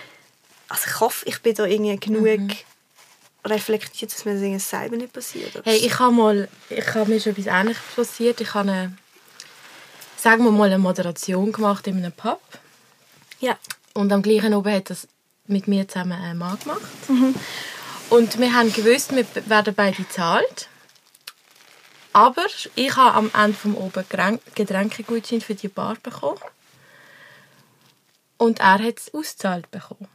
also ich hoffe, ich bin da irgendwie genug reflektiert, dass mir das irgendwie selber nicht passiert. Hey, ich habe mal... Ich habe mir schon etwas Ähnliches passiert. Ich habe eine... Sagen wir mal eine Moderation gemacht in einem Pub. ja. Und am gleichen oben hat das mit mir zusammen ein Mann gemacht. Und wir haben gewusst, wir werden beide gezahlt. Aber ich habe am Ende vom oben Getränk- Getränkegutschein für die Bar bekommen. Und er hat es ausgezahlt bekommen.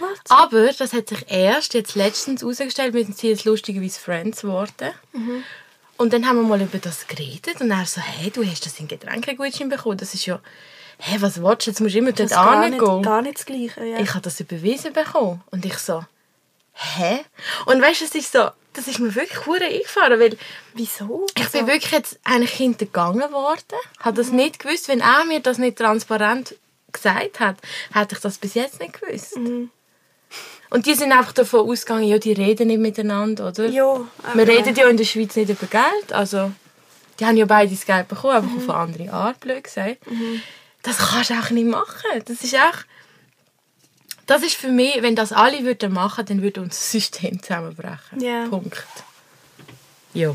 Was? Aber das hat sich erst jetzt letztens herausgestellt, wir sind jetzt lustigerweise Friends geworden. Und dann haben wir mal über das geredet und er so, hey, du hast das in Getränkegutschein bekommen. Das ist ja, hey, was willst du, jetzt musst du immer dort ist gar nicht, hingehen. gar nicht das Gleiche. Ja. Ich habe das überwiesen bekommen. Und ich so, hä? Und weißt du, es ist so, das ist mir wirklich hure eingefahren, weil Wieso? ich bin Also, wirklich jetzt eigentlich hintergangen worden, habe das nicht gewusst. Wenn er mir das nicht transparent gesagt hat, hätte ich das bis jetzt nicht gewusst. Mhm. Und die sind einfach davon ausgegangen, ja, die reden nicht miteinander, oder? Ja, Wir reden ja in der Schweiz nicht über Geld, also die haben ja beide das Geld bekommen, einfach auf eine andere Art, blöd gesagt. Das kannst du auch nicht machen. Das ist auch... Das ist für mich, wenn das alle würden machen, dann würde unser System zusammenbrechen. Ja. Punkt. Ja.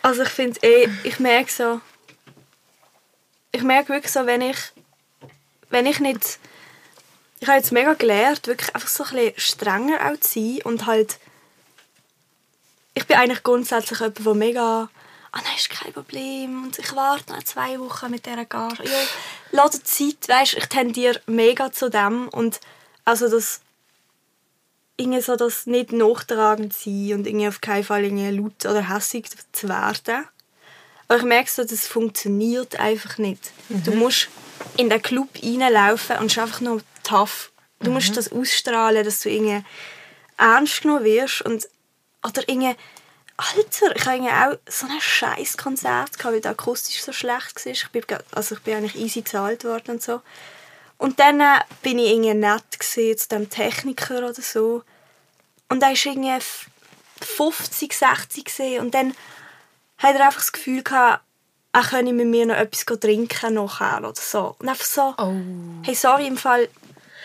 Also ich finde eh, ich merke so, ich merke wirklich so, wenn ich, wenn ich nicht, ich habe jetzt mega gelernt, wirklich einfach so ein bisschen strenger auch zu sein und halt, ich bin eigentlich grundsätzlich jemand, der mega, ah nein, ist kein Problem und ich warte noch zwei Wochen mit dieser Gage. Ja, lass dir Zeit, weißt, ich tendiere mega zu dem und also das, irgendwie so das nicht nachtragend sein und irgendwie auf keinen Fall irgendwie laut oder hässig zu werden. Aber ich merke so, das funktioniert einfach nicht. Du musst in den Club reinlaufen und es ist einfach nur tough. Du musst das ausstrahlen, dass du irgendwie ernst genommen wirst und oder irgendwie Alter, ich hatte auch so ein scheiß Konzert, gehabt, weil der akustisch so schlecht war. Ich bin, also ich bin eigentlich easy gezahlt worden und so. Und dann äh, bin ich irgendwie nett gewesen, zu dem Techniker oder so. Und er war irgendwie f- 50, 60 gewesen. und dann hat er einfach das Gefühl gehabt, er könne mit mir noch etwas trinken nachher oder so. Und einfach so, Oh. hey, sorry, im Fall,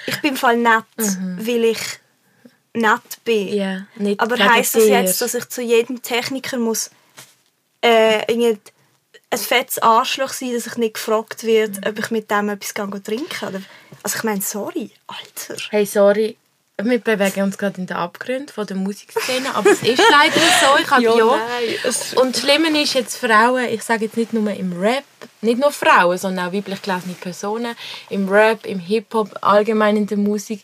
ich bin im Fall nett, weil ich nett bin. Ja, nicht Aber heisst das jetzt, dass ich zu jedem Techniker muss äh, ein fettes Arschloch sein, dass ich nicht gefragt wird, ob ich mit dem etwas trinken Oder, Also ich meine, sorry, Alter. Hey, sorry. Wir bewegen uns gerade in den Abgrund von der Musikszene, aber es ist leider so. Ich habe ja, Und das Schlimme ist jetzt Frauen, ich sage jetzt nicht nur im Rap, nicht nur Frauen, sondern auch weiblich gelesene Personen, im Rap, im Hip-Hop, allgemein in der Musik,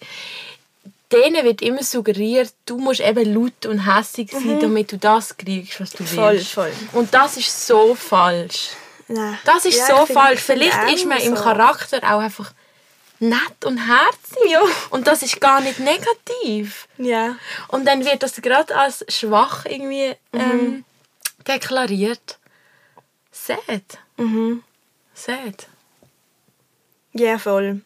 denen wird immer suggeriert, du musst eben laut und hässig sein, damit du das kriegst, was du Mhm. Voll, willst. voll. Und das ist so falsch. Nein. Das ist Ja, so falsch. Vielleicht ist man im so. Charakter auch einfach nett und herzig. Ja. Und das ist gar nicht negativ. Ja. Und dann wird das gerade als schwach irgendwie ähm, deklariert. Sad. Mhm. Sad. Ja, voll.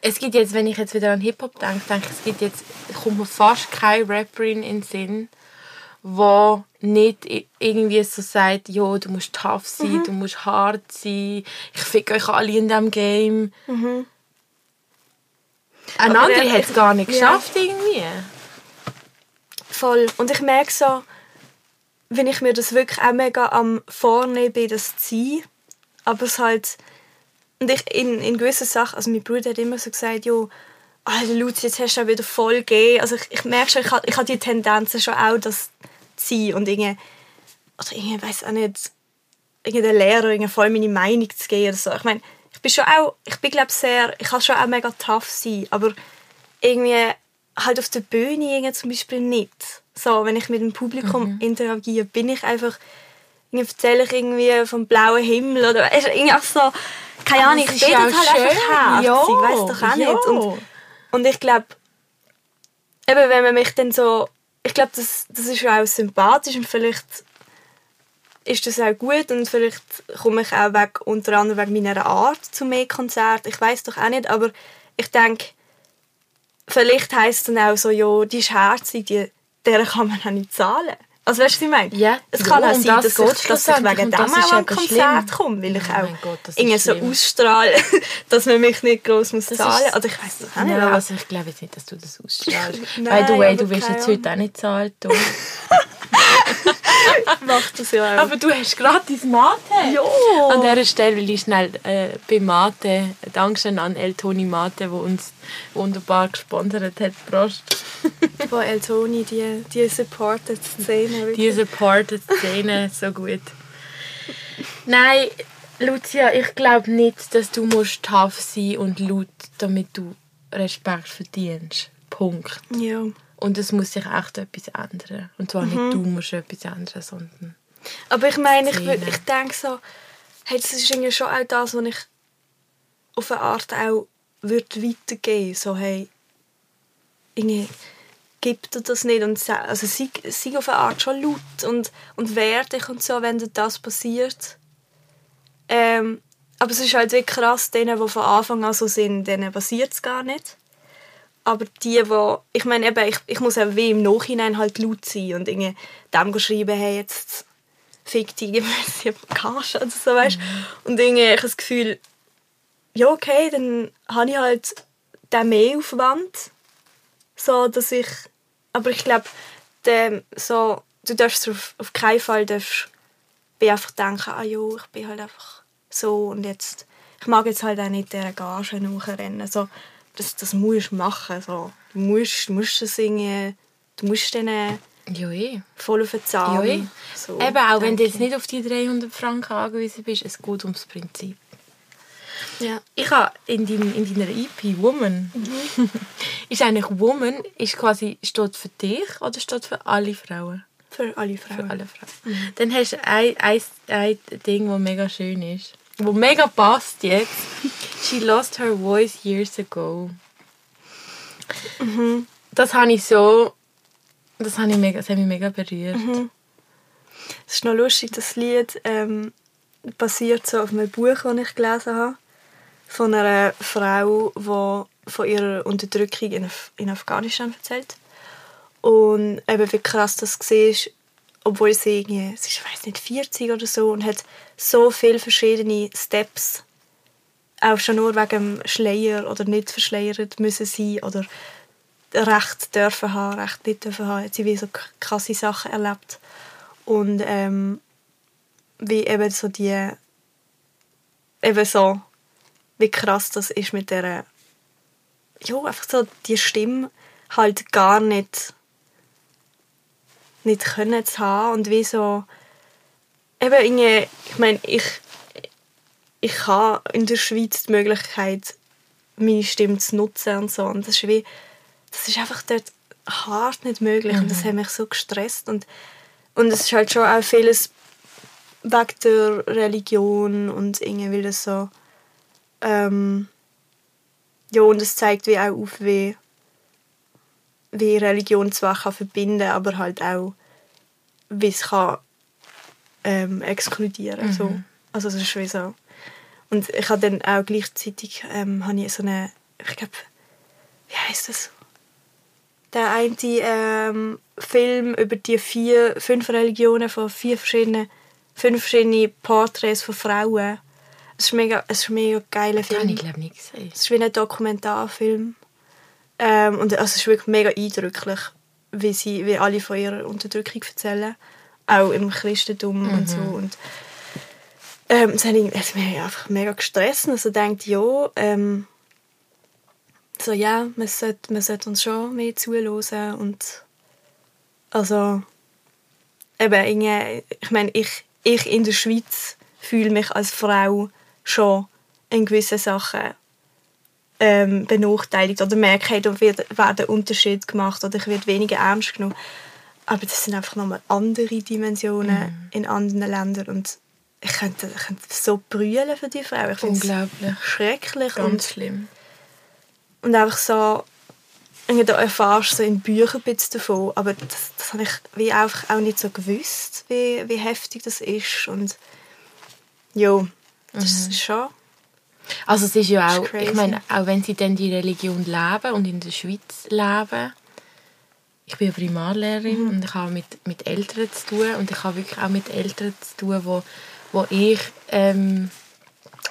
Es gibt jetzt, wenn ich jetzt wieder an Hip-Hop denke, denke ich, es gibt jetzt, kommt mir fast keine Rapperin in den Sinn, wo nicht irgendwie so sagt, jo, du musst tough sein, du musst hart sein, ich fick euch alle in diesem Game. Eine Aber hat es gar nicht ja. geschafft irgendwie. Voll. Und ich merke so, wenn ich mir das wirklich auch mega am Vornehmen bin, das zu sein, aber es halt... Und ich in, in gewissen Sachen, also mein Bruder hat immer so gesagt, jo, Alter Luzi, jetzt hast du auch wieder voll gegeben. Also ich, ich merke schon, ich habe ich habe die Tendenzen schon auch, das zu sein und irgendwie, oder irgendwie, weiß auch nicht, irgendwie der Lehrer irgendwie voll meine Meinung zu geben oder so. Ich meine, ich bin schon auch, ich bin glaube sehr, ich kann schon auch mega tough sein, aber irgendwie halt auf der Bühne irgendwie zum Beispiel nicht. So, wenn ich mit dem Publikum interagiere, bin ich einfach, irgendwie erzähle ich irgendwie vom blauen Himmel oder irgendwie auch so, keine Ahnung, ich bin halt auch einfach schön. herzig, Ja, weiss doch auch ja. nicht. Und, und ich glaube, eben wenn man mich dann so, ich glaube, das, das ist ja auch sympathisch und vielleicht ist das auch gut und vielleicht komme ich auch weg, unter anderem wegen meiner Art zu mehr Konzerten. Ich weiß doch auch nicht, aber ich denke, vielleicht heisst es dann auch so, ja, die ist herzig, die, der kann man auch nicht zahlen. Also weißt du, was ich meine? Ja, es ja, kann auch sein, das dass, ich, dass ich wegen dem das auch an Konzert komme, weil ich Oh auch Gott, das irgendwie so schlimm. ausstrahle, dass man mich nicht gross muss Das zahlen ist- Oder ich weiß doch auch nicht. Also ich glaube jetzt nicht, dass du das ausstrahlst. Nein, By the way, du wirst jetzt heute auch nicht zahlt. du. macht das ja auch. Aber du hast gratis Mate. Ja. An dieser Stelle will ich schnell äh, bei Mate, Dankeschön an El Toni Mate, der uns wunderbar gesponsert hat. Prost. Wo El Toni die, die supported Szene wirklich. Die supportet Szene so gut. Nein, Lucia, ich glaube nicht, dass du musst tough sein und laut, damit du Respekt verdienst. Punkt. Ja. Und es muss sich echt etwas ändern. Und zwar nicht du musst etwas ändern, sondern... Aber ich meine, ich, ich denke so, hey, das ist irgendwie schon auch das, was ich auf eine Art auch würde weitergeben So, hey, irgendwie gibt dir das nicht. Und also sei, sei auf eine Art schon laut und, und wehr dich und so, wenn dir das passiert. Ähm, aber es ist halt wirklich krass, denen, die von Anfang an so sind, denen passiert es gar nicht. Aber die, die, ich meine eben, ich, ich muss auch wie im Nachhinein halt laut sein und irgendwie dem schreiben, hey, jetzt fick dich, gib mir sie Gage oder so, weißt Und irgendwie ich habe das Gefühl, ja okay, dann habe ich halt den Mehraufwand, so dass ich, aber ich glaube, der- so, du darfst auf, auf keinen Fall darfst, bin einfach denken, ah jo, ich bin halt einfach so und jetzt, ich mag jetzt halt auch nicht dieser Gage nachrennen, so, das, das musst du machen, so. du musst, musst das irgendwie, du musst denen Ja, eh. voll auf den Zahn. Ja, eh. So, Eben, auch wenn du jetzt nicht auf die 300 Franken angewiesen bist, es geht ums Prinzip. ich. Ja. Ich habe in, dein, in deiner EP Woman Ist eigentlich Woman ist quasi steht für dich oder steht für alle Frauen? Für alle Frauen. Für alle Frauen. Dann hast du ein, ein, ein Ding, das mega schön ist. Wo mega passt jetzt. She lost her voice years ago. Das habe ich so. Das, habe ich mega, das hat mich mega berührt. Es ist noch lustig, das Lied ähm, basiert so auf einem Buch, das ich gelesen habe. Von einer Frau, die von ihrer Unterdrückung in, Af in Afghanistan erzählt. Und eben wie krass das war, obwohl sie irgendwie, sie ist, ich weiß nicht, 40 oder so und hat so viele verschiedene Steps auch schon nur wegen dem Schleier oder nicht verschleiert müssen sein oder Recht dürfen haben, Recht nicht dürfen haben. Hat sie wie so krasse Sachen erlebt. Und ähm, wie eben so die eben so wie krass das ist mit der ja, einfach so die Stimme halt gar nicht nicht können zu haben und wie so eben irgendwie, ich meine, ich ich habe in der Schweiz die Möglichkeit meine Stimme zu nutzen und so. Und das ist wie das ist einfach dort hart nicht möglich und das hat mich so gestresst. Und und es ist halt schon auch vieles wegen der Religion und irgendwie will das so ähm, ja und es zeigt wie auch auf wie wie Religion zwar kann verbinden aber halt auch wie es kann ähm, exkludieren so. Also es ist wie so. Und ich habe dann auch gleichzeitig ähm, habe ich so eine ich glaube wie heißt das? Der eine ähm, Film über die vier fünf Religionen von vier verschiedenen fünf verschiedene Porträts von Frauen. Es ist mega es ist mega geiler Das habe Film. ich glaube nicht gesehen. es ist wie ein Dokumentarfilm. Ähm, und also es ist wirklich mega eindrücklich, wie, sie, wie alle von ihrer Unterdrückung erzählen. Auch im Christentum und so. Und, ähm, es hat mich einfach mega gestresst. Also denkt ja, ähm, so, ja, man sollte, man sollte uns schon mehr zuhören. Und also, eben, irgendwie, ich meine, ich, ich in der Schweiz fühle mich als Frau schon in gewissen Sachen ähm, benachteiligt oder merke, hey, da wird, werden Unterschied gemacht oder ich werde weniger ernst genommen. Aber das sind einfach nochmal andere Dimensionen in anderen Ländern und ich könnte, ich könnte so brüllen für die Frau. Ich Unglaublich. schrecklich Ganz und, schlimm. und einfach so da erfahrst du so in Büchern ein davon, aber das, das habe ich wie einfach auch nicht so gewusst, wie, wie heftig das ist und ja, das ist schon Also es ist ja auch, ist ich meine, auch wenn sie dann die Religion leben und in der Schweiz leben, ich bin Primarlehrerin Mhm. und ich habe mit, mit Eltern zu tun und ich habe wirklich auch mit Eltern zu tun, wo, wo ich ähm,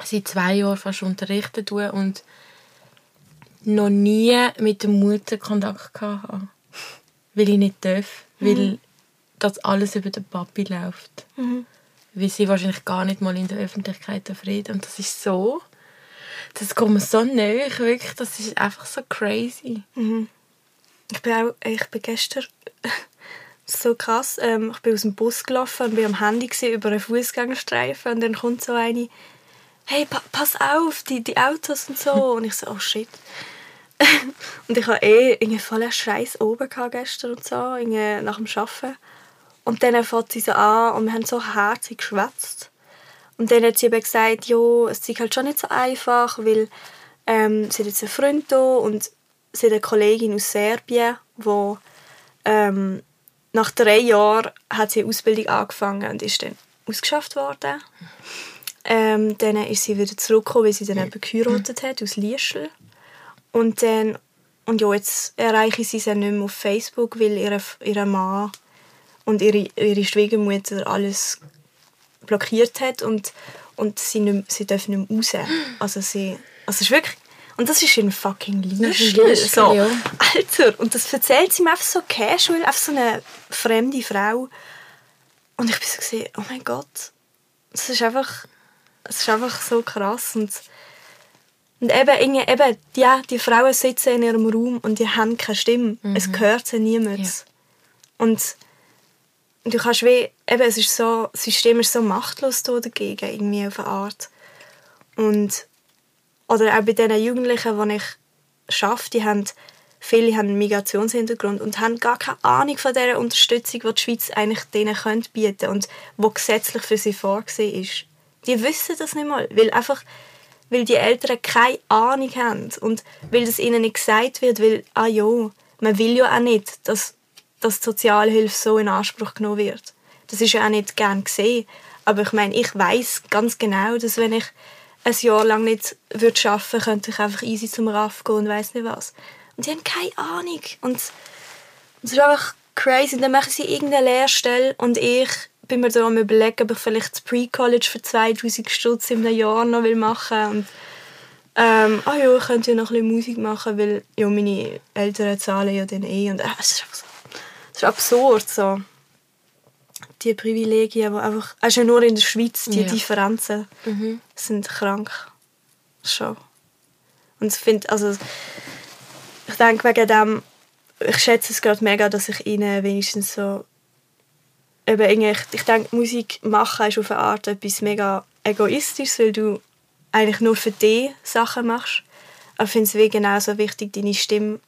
seit zwei Jahren fast unterrichten tue und noch nie mit der Mutter Kontakt hatte. Weil ich nicht darf, Mhm. weil das alles über den Papi läuft. Weil sie wahrscheinlich gar nicht mal in der Öffentlichkeit reden. Und das ist so, das kommt so nahe, wirklich, das ist einfach so crazy. Ich bin auch, ich bin gestern so krass. Ähm, ich bin aus dem Bus gelaufen und bin am Handy gewesen, über einen Fußgängerstreifen und dann kommt so eine, hey, pa pass auf, die, die Autos und so. Und ich so, oh shit. und ich hatte eh irgendwie voll einen Scheiß oben gehabt gestern und so, nach dem Arbeiten. Und dann fängt sie so an und wir haben so herzig geschwätzt. Und dann hat sie eben gesagt, ja, es ist halt schon nicht so einfach, weil ähm, sie hat jetzt einen Freund da und sie hat eine Kollegin aus Serbien, die ähm, nach drei Jahren hat sie Ausbildung angefangen und ist dann ausgeschafft worden. Ähm, dann ist sie wieder zurückgekommen, weil sie dann eben geheiratet hat, aus Liestel. Und dann, und ja, jetzt erreiche ich sie dann nicht mehr auf Facebook, weil ihre, ihre Mann und ihre, ihre Schwiegermutter alles blockiert hat und, und sie, nicht, sie dürfen nicht mehr raus. Also sie, also es ist wirklich, und das ist in fucking Das. Liestel, So. ja. Alter, und das erzählt sie mir einfach so casual, einfach so eine fremde Frau. Und ich bin so gesehen, oh mein Gott, das ist einfach, es ist einfach so krass und und eben, eben ja, die Frauen sitzen in ihrem Raum und die haben keine Stimme. Es gehört sie niemand. Ja. Und du kannst wie, eben, es ist so, das System ist so machtlos da dagegen, irgendwie auf eine Art. Und, oder auch bei diesen Jugendlichen, die ich arbeite, die haben viele haben einen Migrationshintergrund und haben gar keine Ahnung von der Unterstützung, die die Schweiz eigentlich denen könnte bieten und wo gesetzlich für sie vorgesehen ist. Die wissen das nicht mal, weil einfach weil die Eltern keine Ahnung haben und weil das ihnen nicht gesagt wird, weil, ah ja, man will ja auch nicht, dass, dass die Sozialhilfe so in Anspruch genommen wird. Das ist ja auch nicht gern gesehen. Aber ich meine, ich weiß ganz genau, dass wenn ich ein Jahr lang nicht würde arbeiten würde, könnte ich einfach easy zum RAF gehen und weiß nicht was. Und die haben keine Ahnung. Und es ist einfach crazy. Und dann machen sie irgendeine Lehrstelle und ich bin mir da am überlegen, ob ich vielleicht das Pre-College für 2000 Stutz in einem Jahr noch will machen und ähm, ah ja, ich könnte ja noch ein bisschen Musik machen, weil ja, meine Eltern zahlen ja dann eh und äh, es ist, so, es ist absurd so. Die Privilegien, die einfach, also nur in der Schweiz, die ja. Differenzen mhm. sind krank. Schon. Und ich finde, also ich denke wegen dem, ich schätze es gerade mega, dass ich ihnen wenigstens so eben ich, ich denke, Musik machen ist auf eine Art etwas mega egoistisches, weil du eigentlich nur für dich Sachen machst. Aber ich finde es genauso wichtig, deine Stimme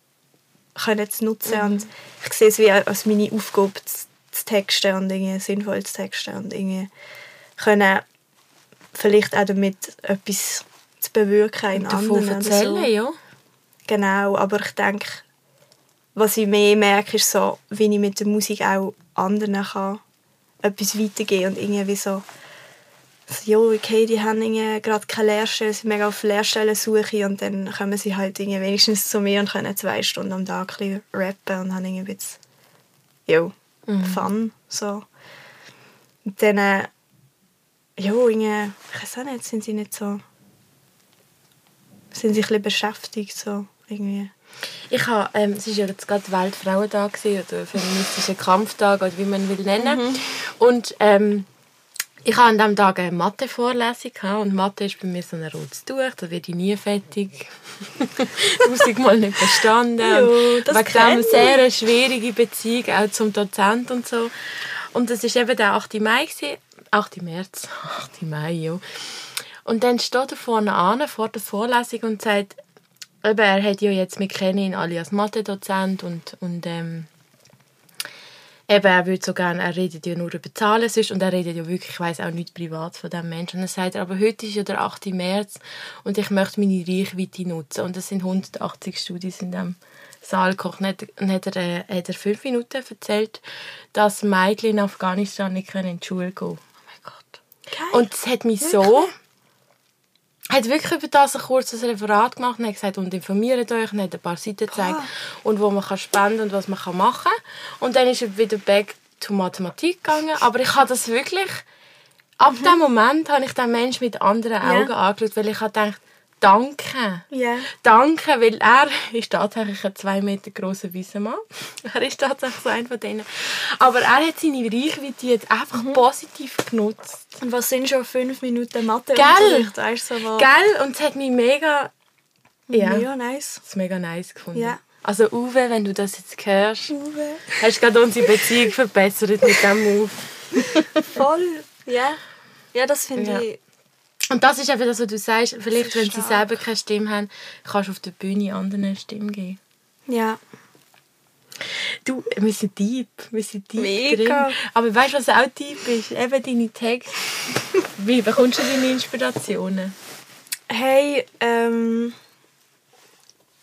können zu nutzen. Mhm. Und ich sehe es wie als meine Aufgabe, zu, texten und irgendwie sinnvoll zu texten und irgendwie können vielleicht auch damit etwas zu bewirken in und anderen. Erzählen, so. ja. Genau, aber ich denke, was ich mehr merke, ist so, wie ich mit der Musik auch anderen kann etwas weitergeben und irgendwie so jo, okay, die haben gerade keine Lehrstelle, sie sind mega auf Lehrstellensuche und dann kommen sie halt irgendwie wenigstens zu mir und können zwei Stunden am Tag ein rappen und haben irgendwie ein bisschen, jo, mhm. Fun, so. Und dann, äh, jo, irgendwie, ich weiß auch nicht, sind sie nicht so, sind sie ein bisschen beschäftigt, so, irgendwie. Ich habe, ähm, es war ja jetzt gerade Weltfrauentag oder feministischer Kampftag oder wie man will nennen. Mhm. Und ähm, ich hatte an diesem Tag eine Mathe-Vorlesung und Mathe ist bei mir so ein rotes Tuch, da werde ich nie fertig. Tausendmal nicht verstanden. Jo, das Wegen dem sehr eine schwierige Beziehung auch zum Dozent und so. Und das war eben der 8. Mai. 8. März. 8. Mai, ja. Und dann steht er vorne an, vor der Vorlesung und sagt, eben, er hat ja jetzt, ihn alle als Mathe-Dozent und, und ähm, eben, er würde so gerne, er redet ja nur über Zahlen sonst, und er redet ja wirklich, ich weiß auch nicht privat von diesem Menschen. Und dann sagt er, aber heute ist ja der 8. März und ich möchte meine Reichweite nutzen. Und es sind 180 Studis in diesem Saal gekocht. Dann hat er, äh, hat er fünf Minuten erzählt, dass Mädchen in Afghanistan nicht in die Schule gehen können. Oh mein Gott. Geil. Und es hat mich so hat wirklich über das ein kurzes Referat gemacht und hat gesagt, und informiert euch, und hat ein paar Seiten gezeigt, und wo man kann spenden und was man kann machen kann. Und dann ist er wieder back to Mathematik gegangen. Aber ich habe das wirklich, ab mhm. dem Moment habe ich den Menschen mit anderen Augen ja. angeschaut, weil ich habe gedacht, danke. Yeah. Danke, weil er ist tatsächlich ein zwei Meter grosser weißer Mann. Er ist tatsächlich so einer von denen. Aber er hat seine Reichweite jetzt einfach mhm. positiv genutzt. Und was sind schon fünf Minuten Mathe Gell? Weißt, so Gell? Und es hat mich mega... Ja, mega nice. Es mega nice gefunden. Ja. Also Uwe, wenn du das jetzt hörst, Uwe. hast du gerade unsere Beziehung verbessert mit diesem Move. Voll, ja. Ja, das finde ja. ich und das ist eben das, was du sagst. Vielleicht, wenn stark. sie selber keine Stimme haben, kannst du auf der Bühne anderen eine Stimme geben. Ja. Du, wir sind deep. Wir sind deep Mega. drin. Aber weißt du, was auch deep ist? Eben deine Texte. Wie bekommst du deine Inspirationen? Hey, ähm,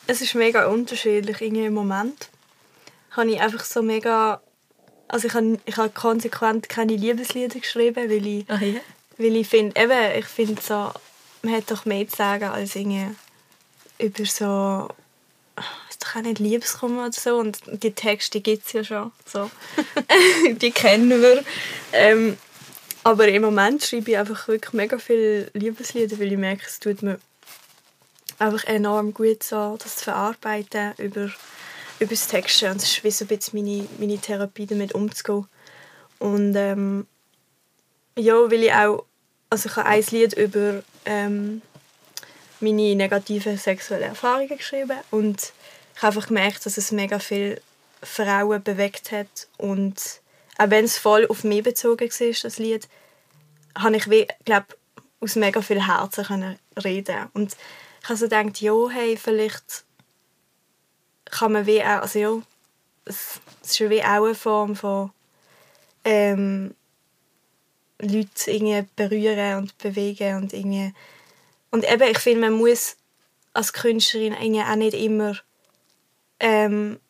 es ist mega unterschiedlich. In Moment habe ich einfach so mega... Also ich habe, ich habe konsequent keine Liebeslieder geschrieben, weil ich ah, ja? Weil ich finde, eben, ich finde so, man hat doch mehr zu sagen als irgendwie über so, ist doch auch nicht Liebeskummer oder so. Und die Texte gibt es ja schon. So. die kennen wir. Ähm, aber im Moment schreibe ich einfach wirklich mega viele Liebeslieder, weil ich merke, es tut mir einfach enorm gut, so, das zu verarbeiten über, über das Texten. Und es ist wie so ein bisschen meine, meine Therapie, damit umzugehen. Und ähm, ja, weil ich auch, also ich habe ein Lied über ähm, meine negativen sexuellen Erfahrungen geschrieben und ich habe einfach gemerkt, dass es mega viele Frauen bewegt hat und auch wenn es voll auf mich bezogen war, das Lied, habe ich, glaube aus mega viel Herzen können reden. Und ich habe so gedacht, ja, hey, vielleicht kann man wie auch, also ja, es, ist wie auch eine Form von ähm, Leute irgendwie berühren und bewegen und irgendwie und eben, ich finde, man muss als Künstlerin irgendwie auch nicht immer ähm,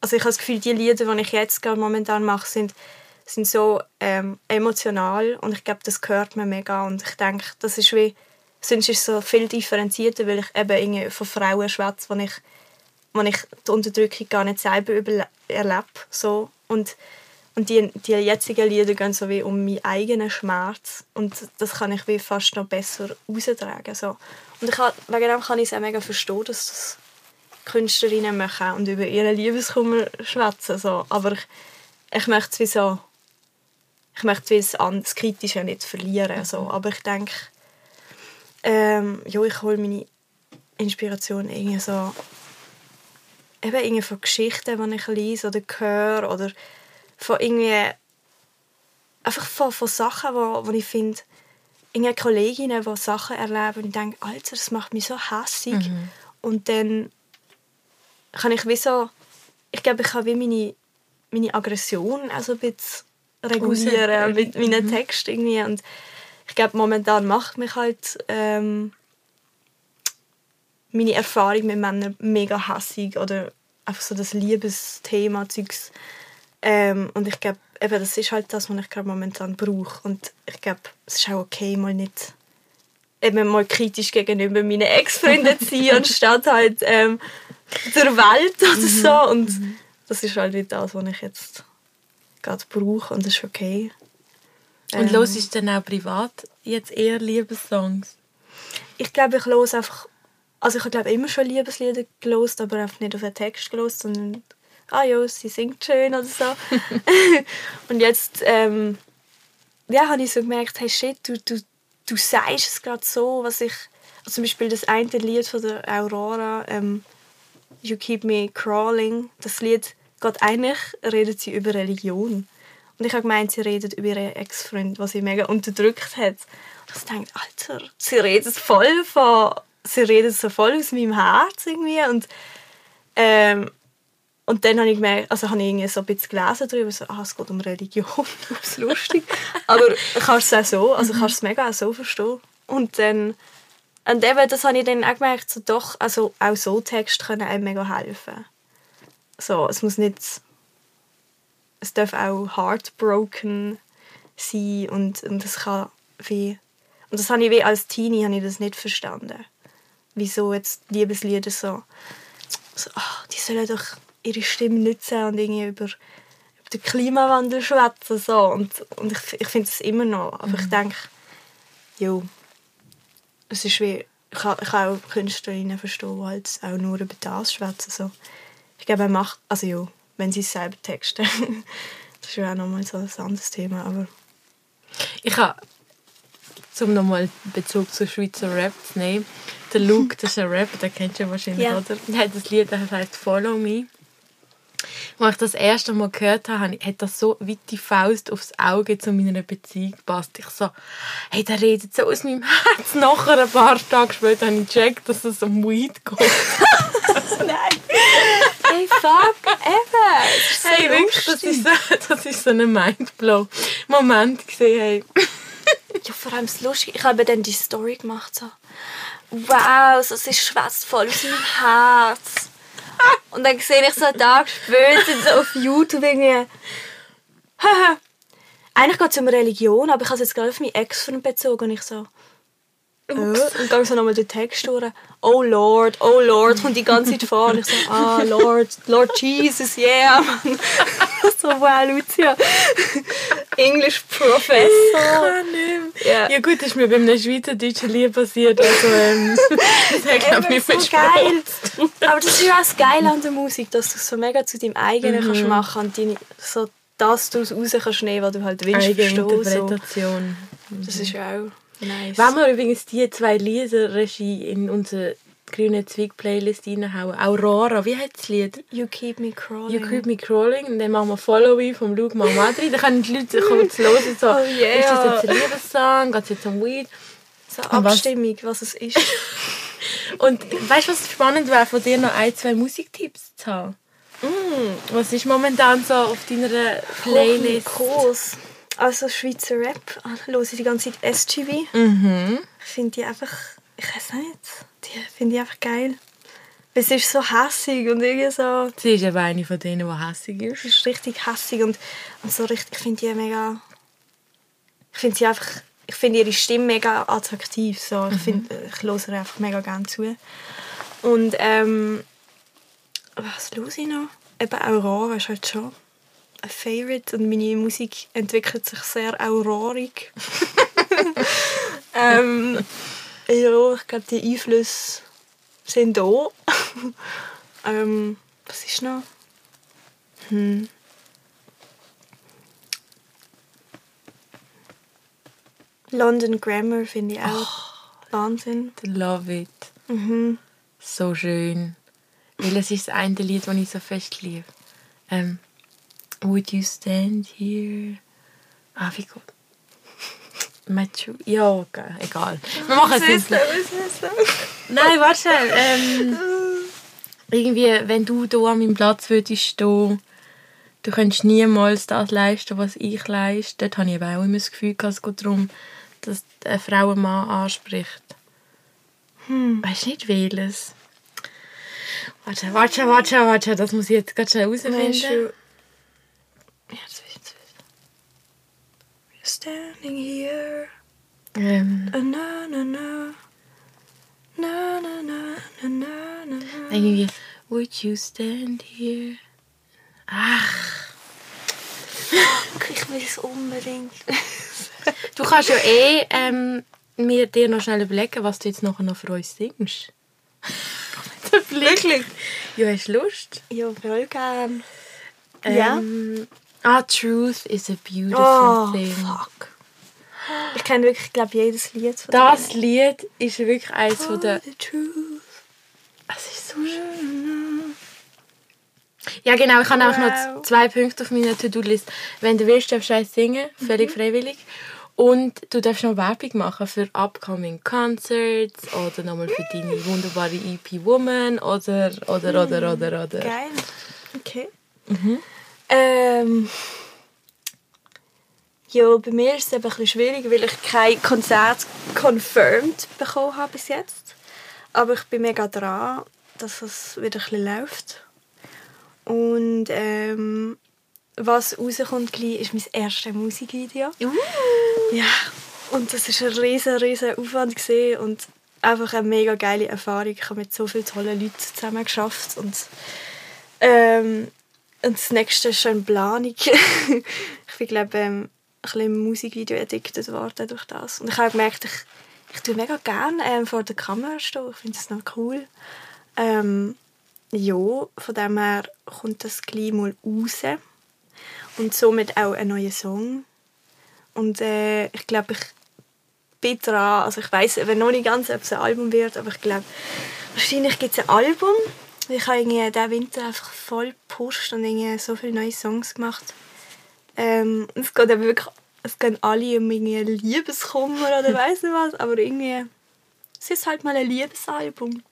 also ich habe das Gefühl, die Lieder, die ich jetzt gerade momentan mache, sind, sind so ähm, emotional und ich glaube, das hört man mega und ich denke, das ist wie, sonst ist es so viel differenzierter, weil ich eben irgendwie von Frauen schwätze, wo ich, wo ich die Unterdrückung gar nicht selber erlebe. So. Und, und die, die jetzigen Lieder gehen so wie um meinen eigenen Schmerz und das kann ich wie fast noch besser austragen. So. Und ich kann, wegen dem kann ich es auch mega verstehen, dass das Künstlerinnen machen und über ihren Liebeskummer schwätzen. So. Aber ich, ich möchte es wie so ich möchte das, das Kritische nicht verlieren. So. Mhm. Aber ich denke, ähm, ja, ich hole meine Inspiration irgendwie so eben irgendwie von Geschichten, die ich lese oder höre oder von irgendwie einfach von, von Sachen, wo, wo ich finde, irgendwie Kolleginnen, die Sachen erleben und ich denke, Alter, das macht mich so hässig. Mhm. Und dann kann ich wie so, ich glaube, ich kann wie meine, meine Aggression also ein bisschen regulieren mit meinen mhm. Texten irgendwie. Und ich glaube, momentan macht mich halt ähm, meine Erfahrung mit Männern mega hassig oder einfach so das Liebesthema Zeugs. Ähm, und ich glaube, eben, das ist halt das, was ich gerade momentan brauche. Und ich glaube, es ist auch okay, mal nicht eben mal kritisch gegenüber meinen Ex-Freunden zu sein, anstatt halt ähm, der Welt oder mhm. so. Und mhm. das ist halt nicht das, was ich jetzt gerade brauche und das ist okay. Und ähm, los ist dann auch privat jetzt eher Liebessongs? Ich glaube, ich los einfach, also ich habe immer schon Liebeslieder gelost, aber einfach nicht auf den Text gelost, sondern ah ja, sie singt schön oder so. und jetzt ähm, ja, habe ich so gemerkt, hey shit, du, du, du sagst es gerade so, was ich, also zum Beispiel das eine Lied von der Aurora, ähm, You Keep Me Crawling, das Lied geht eigentlich redet sie über Religion. Und ich habe gemeint, sie redet über ihren Ex-Freund, was sie mega unterdrückt hat. Und ich dachte, Alter, sie redet voll von, sie redet so voll aus meinem Herz irgendwie. Und, ähm, und dann habe ich gemerkt, also habe ich irgendwie so ein bisschen gelesen darüber, so, ah, es geht um Religion, das ist lustig. Aber ich kann es auch so, also ich kann es mega auch so verstehen. Und dann, und eben, das habe ich dann auch gemerkt, so doch, also auch so Texte können einem mega helfen. So, es muss nicht. Es darf auch heartbroken sein und, und das kann wie. Und das habe ich wie als Teenie habe ich das nicht verstanden. Wieso jetzt Liebeslieder so. so ach, die sollen doch ihre Stimme nutzen und irgendwie über, über den Klimawandel schwätzen. So. Und, und ich, ich finde es immer noch. Aber mhm. ich denke, jo, es ist wie. Ich kann, ich kann auch Künstlerinnen verstehen, die halt auch nur über das schwätzen. So. Ich glaube, er macht, also ja, wenn sie es selber texten. das ist ja auch nochmal so ein anderes Thema, aber... Ich habe, um nochmal Bezug zu Schweizer Rap zu nehmen, der Luke, das ist ein Rap, den kennst du wahrscheinlich, ja. oder? Er hat das Lied, das heißt «Follow Me». Als ich das erste Mal gehört habe, hat das so wie die Faust aufs Auge zu meiner Beziehung gepasst. Ich so, hey, der redet so aus meinem Herz. Nachher, ein paar Tage später, habe ich gecheckt, dass es um Weed geht. Nein. Hey, fuck, eben. Das ist so hey, wirklich, das ist, so, das ist so ein Mindblow. Moment gesehen, hey. ja, vor allem das Lustige, ich habe dann die Story gemacht, so, wow, so, es ist schwätzt voll aus meinem Herz. Und dann sehe ich so einen Tag später so auf YouTube irgendwie, eigentlich geht es um Religion, aber ich habe es jetzt gerade auf meinen Ex bezogen und ich so, äh, und dann so nochmal den Text durch. Oh Lord, oh Lord, kommt die ganze Zeit vor. Und ich so, ah, Lord, Lord Jesus, yeah. so, wow, Lucia. English Professor. Ich ja. ja gut, das ist mir beim Schweizerdeutschen Lied passiert. Also, ähm, das hat mich so geil. Aber das ist ja auch das Geile an der Musik, dass du es so mega zu deinem eigenen mhm. kannst machen und deine, so das daraus raus kannst nehmen, was du halt willst. Interpretation. So. Das ist ja auch... Nice. Wenn wir übrigens die zwei Lieder Regie in unsere grüne Zweig-Playlist reinhauen. Aurora, wie heißt das Lied? You Keep Me Crawling. You Keep Me Crawling. Und dann machen wir Follow Me vom Luke Malmadri. Dann können die Leute kurz hören, so, oh yeah. ist das jetzt ein Liebessong, geht es jetzt um Weed? So Abstimmung, was, was es ist. Und weißt du, was spannend wäre, von dir noch ein, zwei Musiktipps zu haben? Mm. Was ist momentan so auf deiner Playlist? Groß. Also Schweizer Rap. Ah, Höre ich die ganze Zeit SGV. Mhm. Ich finde die einfach... Ich weiß nicht. Die finde ich einfach geil. Weil Es ist so hässig und irgendwie so... Sie ist eben eine von denen, die hässig ist. Es ist richtig hässig und, und so richtig... Ich finde die mega... Ich finde sie einfach... Ich finde ihre Stimme mega attraktiv. So. Ich, find, ich höre ihr einfach mega gerne zu. Und ähm... Was höre ich noch? Eben Aurora ist halt schon ein Favorite und meine Musik entwickelt sich sehr aurorig. ähm, ja, ich glaube, die Einflüsse sind da. ähm, was ist noch? Hm. London Grammar finde ich auch Wahnsinn. Love it. Mhm. So schön. Welches ist das eine Lied, das ich so fest liebe? Ähm, Would you stand here? Ah, wie gut. Machu. Ja, okay, egal. Wir machen es jetzt. nicht. Nein, warte schnell. Ähm, irgendwie, wenn du hier an meinem Platz würdest stehen, du könntest niemals das leisten, was ich leiste. Dort habe ich eben auch immer das Gefühl, es geht darum, dass eine Frau einen Mann anspricht. Hm. Weißt du nicht welches? Warte, warte, warte, warte, das muss ich jetzt ganz schnell herausfinden. du, ja, das will ich jetzt wissen. We're standing here. Ähm, na, na, na. Na, na, na, na, na, na, na. irgendwie, would you stand here? Ach, Ich will es unbedingt. du kannst ja eh ähm, mir dir noch schnell überlegen, was du jetzt nachher noch für uns singst. Wirklich? Ja, hast du Lust? Ja, voll gern. Ja. Ah, Truth is a beautiful Oh, thing. fuck. Ich kenne wirklich, glaube jedes Lied von Das denen. Lied ist wirklich eines Oh, von der... the truth. Es ist so schön. Ja, genau. Ich habe auch noch Wow. zwei Punkte auf meiner To-Do-List. Wenn du willst, darfst du eins singen. Völlig freiwillig. Und du darfst noch Werbung machen für upcoming Concerts oder nochmal für deine wunderbare EP Woman oder, oder, oder, oder, oder. Geil. Okay. Ähm, ja, bei mir ist es eben ein bisschen schwierig, weil ich kein Konzert confirmed bekommen habe bis jetzt. Aber ich bin mega dran, dass es wieder ein bisschen läuft. Und ähm, was rauskommt gleich, ist mein erstes Musikvideo. Ja, und das ist ein riesen, riesen Aufwand gewesen und einfach eine mega geile Erfahrung. Ich habe mit so vielen tollen Leuten zusammen geschafft und ähm, und das nächste ist schon Planung. ich bin glaube ähm, ein bisschen Musikvideo addicted worden durch das und ich habe gemerkt, ich, ich tue mega gerne ähm, vor der Kamera stehen. Ich finde das noch cool. Ähm, ja, von dem her kommt das gleich mal raus und somit auch ein neuer Song. Und äh, ich glaube, ich bin dran. Also ich weiß wenn noch nicht ganz, ob es ein Album wird, aber ich glaube, wahrscheinlich gibt es ein Album. Ich habe irgendwie diesen Winter einfach voll gepusht und irgendwie so viele neue Songs gemacht. Ähm, es geht eben wirklich, es gehen alle um irgendwie Liebeskummer oder weiss nicht was, aber irgendwie, es ist halt mal ein Liebesalbum.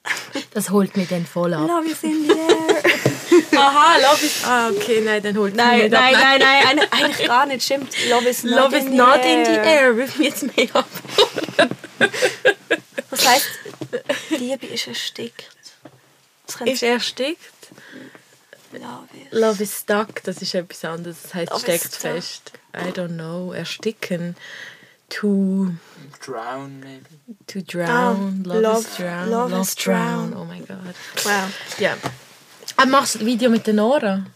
Das holt mich dann voll ab. Love is in the air. Aha, Love is... Ah, okay, nein, dann holt nein, nicht nein, ab. nein, nein, eigentlich- gar nicht, stimmt. Love is not, Love is in, the not in the air. Wirf mich jetzt mehr ab. Das heisst, Liebe ist. Das könnte Ist erstickt? Love is. Love is stuck, das ist etwas anderes. Das heißt, Love steckt fest. I don't know. Ersticken. To, Drown, maybe. to drown. Ah, love, love- is drown. love Love, is drown. drown. Oh mein Gott. Wow. Ja. Ah, machst du ein Video mit der Nora?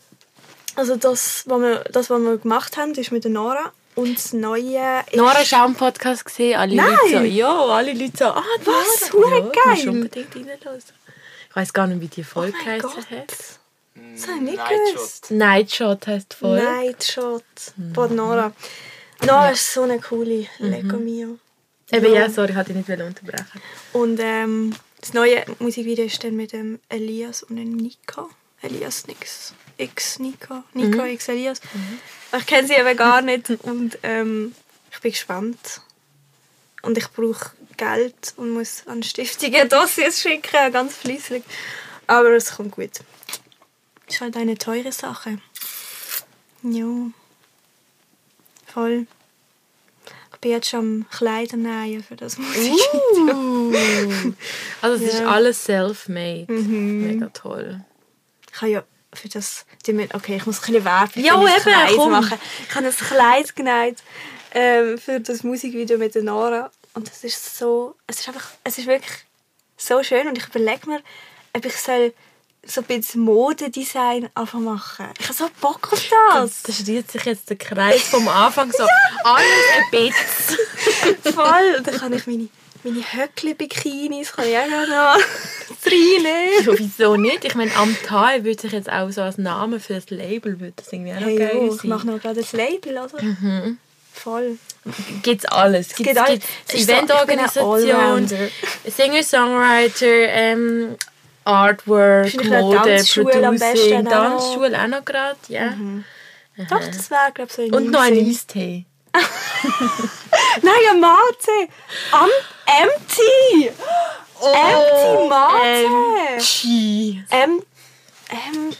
Also das, was wir, das, was wir gemacht haben, ist mit der Nora. Und das Neue ist... Nora hast auch einen Podcast gesehen. Alle Nein! Leute so, ja, alle Leute so, ah, Was? Ja, du musst geil. unbedingt reinhören. Ich weiß gar nicht, wie die Oh Folge Gott. hat. Das habe ich nicht Nightshot. gewusst. Nightshot heisst die Folge. Nightshot von Nora. Nora ist so eine coole Mhm. Lego Mio. Eben, ja, sorry, ich wollte dich nicht unterbrechen. Und ähm, das neue Musikvideo ist dann mit dem Elias und dem Nico. Elias Nix. X Nico. Nico X Elias. Ich kenne sie eben gar nicht und ähm, ich bin gespannt. Und ich brauche Geld und muss an Stiftungen Dossiers schicken, ganz fließig. Aber es kommt gut. Ist halt eine teure Sache. Ja. Voll. Ich bin jetzt schon am Kleider nähen für das Musikvideo. Uh. Also es ist Ja. alles self-made. Mhm. Mega toll. Ich habe ja für das... Okay, ich muss ein bisschen Werbung Ja, eben, Kleid komm. machen. Ich habe ein Kleid genäht ähm, für das Musikvideo mit der Nora. Und es ist so... Es ist einfach... Es ist wirklich so schön. Und ich überlege mir, ob ich soll so ein bisschen Modedesign einfach machen. Ich habe so Bock auf das. Da schließt sich jetzt der Kreis vom Anfang so. Alles ein bisschen. Voll. Und dann kann ich meine, meine Höckli-Bikinis kann ich auch noch reinnehmen. Ja, wieso nicht? Ich meine, am Teil würde sich jetzt auch so als Name für das Label würde das irgendwie auch Hey, geil jo, ich sein. mache noch gerade ein Label, oder? Voll. Gibt's alles. Gibt's, gibt alles. gibt's Eventorganisation. Singer-Songwriter, ähm, Artwork, eine Mode, Tanzschule am besten Producing. Tanzschule auch noch gerade, ja. Doch, das wäre, glaube ich, so ein Und noch ein. Eistee. Nein, ein Mate. Am Empty. Empty Mate. Chi. M... M...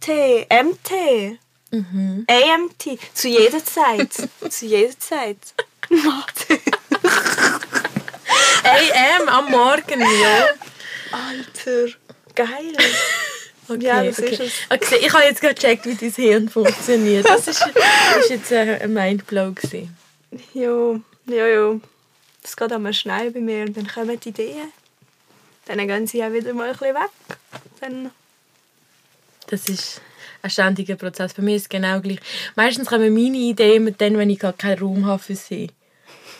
T. MT. Mhm. AMT. Zu jeder Zeit. Zu jeder Zeit. AM am Morgen, ja. Alter. Geil. Okay, Ja, das okay. ist es. Okay, ich habe jetzt gerade gecheckt, wie dein Hirn funktioniert. Das ist, das ist jetzt äh, ein Mindblow. Gewesen. Jo, jo, jo. Das geht einmal schnell bei mir und dann kommen die Ideen. Dann gehen sie auch wieder mal ein bisschen weg. Dann Das ist ein ständiger Prozess. Bei mir ist es genau gleich. Meistens kommen meine Ideen dann, wenn ich gerade keinen Raum habe für sie.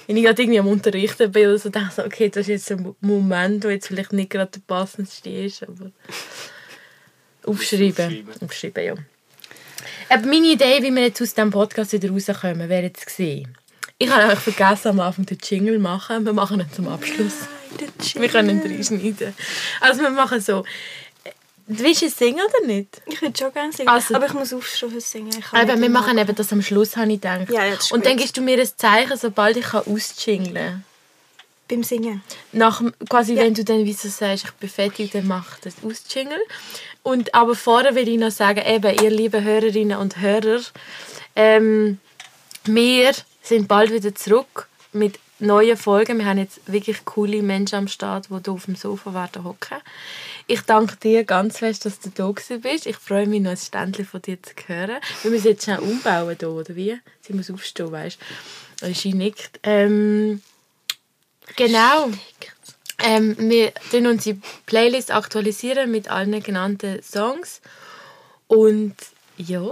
Wenn ich gerade irgendwie am Unterrichten bin oder so, denke ich okay, das ist jetzt ein Moment, wo jetzt vielleicht nicht gerade der passendste ist, aber... Aufschreiben. Aufschreiben. Aufschreiben, ja. Aber meine Idee, wie wir jetzt aus diesem Podcast wieder rauskommen, wäre jetzt gesehen. Ich habe eigentlich vergessen, am Anfang den Jingle zu machen. Wir machen ihn zum Abschluss. Wir können ihn reinschneiden. Also wir machen so... Willst du singen oder nicht? Ich würde schon gerne singen, Also- aber ich muss aufstehen fürs Singen. Aber nicht wir machen eben das am Schluss, habe ich gedacht. Ja, ist Und dann gut. gibst du mir ein Zeichen, sobald ich ausjingeln kann. Beim Singen. Nach, quasi, Ja. wenn du dann wie so sagst, ich bin fertig, dann mach das ausjingeln. Und aber vorher will ich noch sagen, eben, ihr lieben Hörerinnen und Hörer, ähm, wir sind bald wieder zurück mit neuen Folgen. Wir haben jetzt wirklich coole Menschen am Start, die hier auf dem Sofa werden hocken. Ich danke dir ganz fest, dass du da bist. Ich freue mich noch ein Ständchen von dir zu hören. Wir müssen jetzt schnell umbauen hier, oder wie? Sie muss aufstehen, weißt du. Und sie nickt. Ähm, genau. Ähm, wir tun unsere Playlist aktualisieren mit allen genannten Songs. Und ja,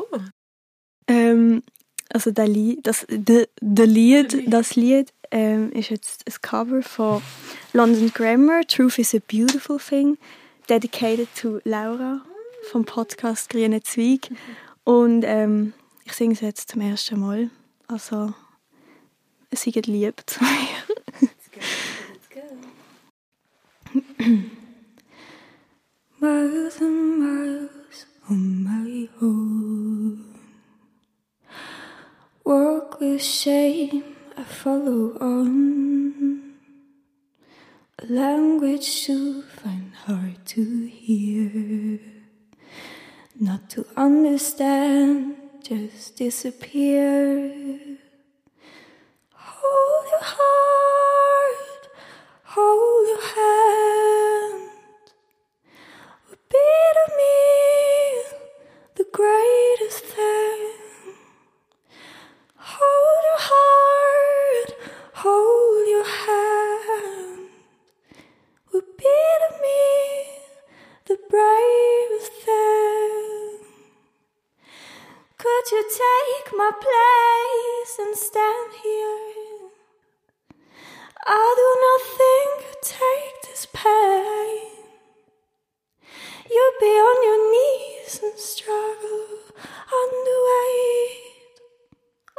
Ähm, also der Lied, das, de, de Lied, das Lied ähm, ist jetzt ein Cover von London Grammar, Truth is a Beautiful Thing, dedicated to Laura vom Podcast Grüne Zweig. Und ähm, ich singe es jetzt zum ersten Mal. Also, es ist lieb zu mir. miles and miles on my own. Walk with shame, I follow on. A language to find hard to hear. Not to understand, just disappear. Hold your heart, hold your hand would be to me the greatest you take my place and stand here? I do not think you take this pain. You'd be on your knees and struggle under weight.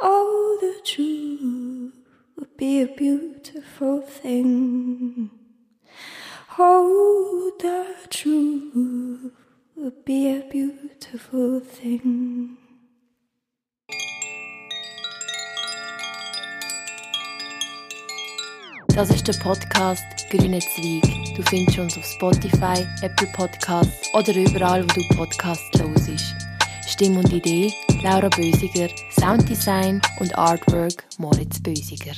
Oh, the truth would be a beautiful thing. Oh, the truth would be a beautiful thing. Das ist der Podcast Grüne Zweig. Du findest uns auf Spotify, Apple Podcasts oder überall, wo du Podcasts hörst. Stimme und Idee Laura Bösiger, Sounddesign und Artwork Moritz Bösiger.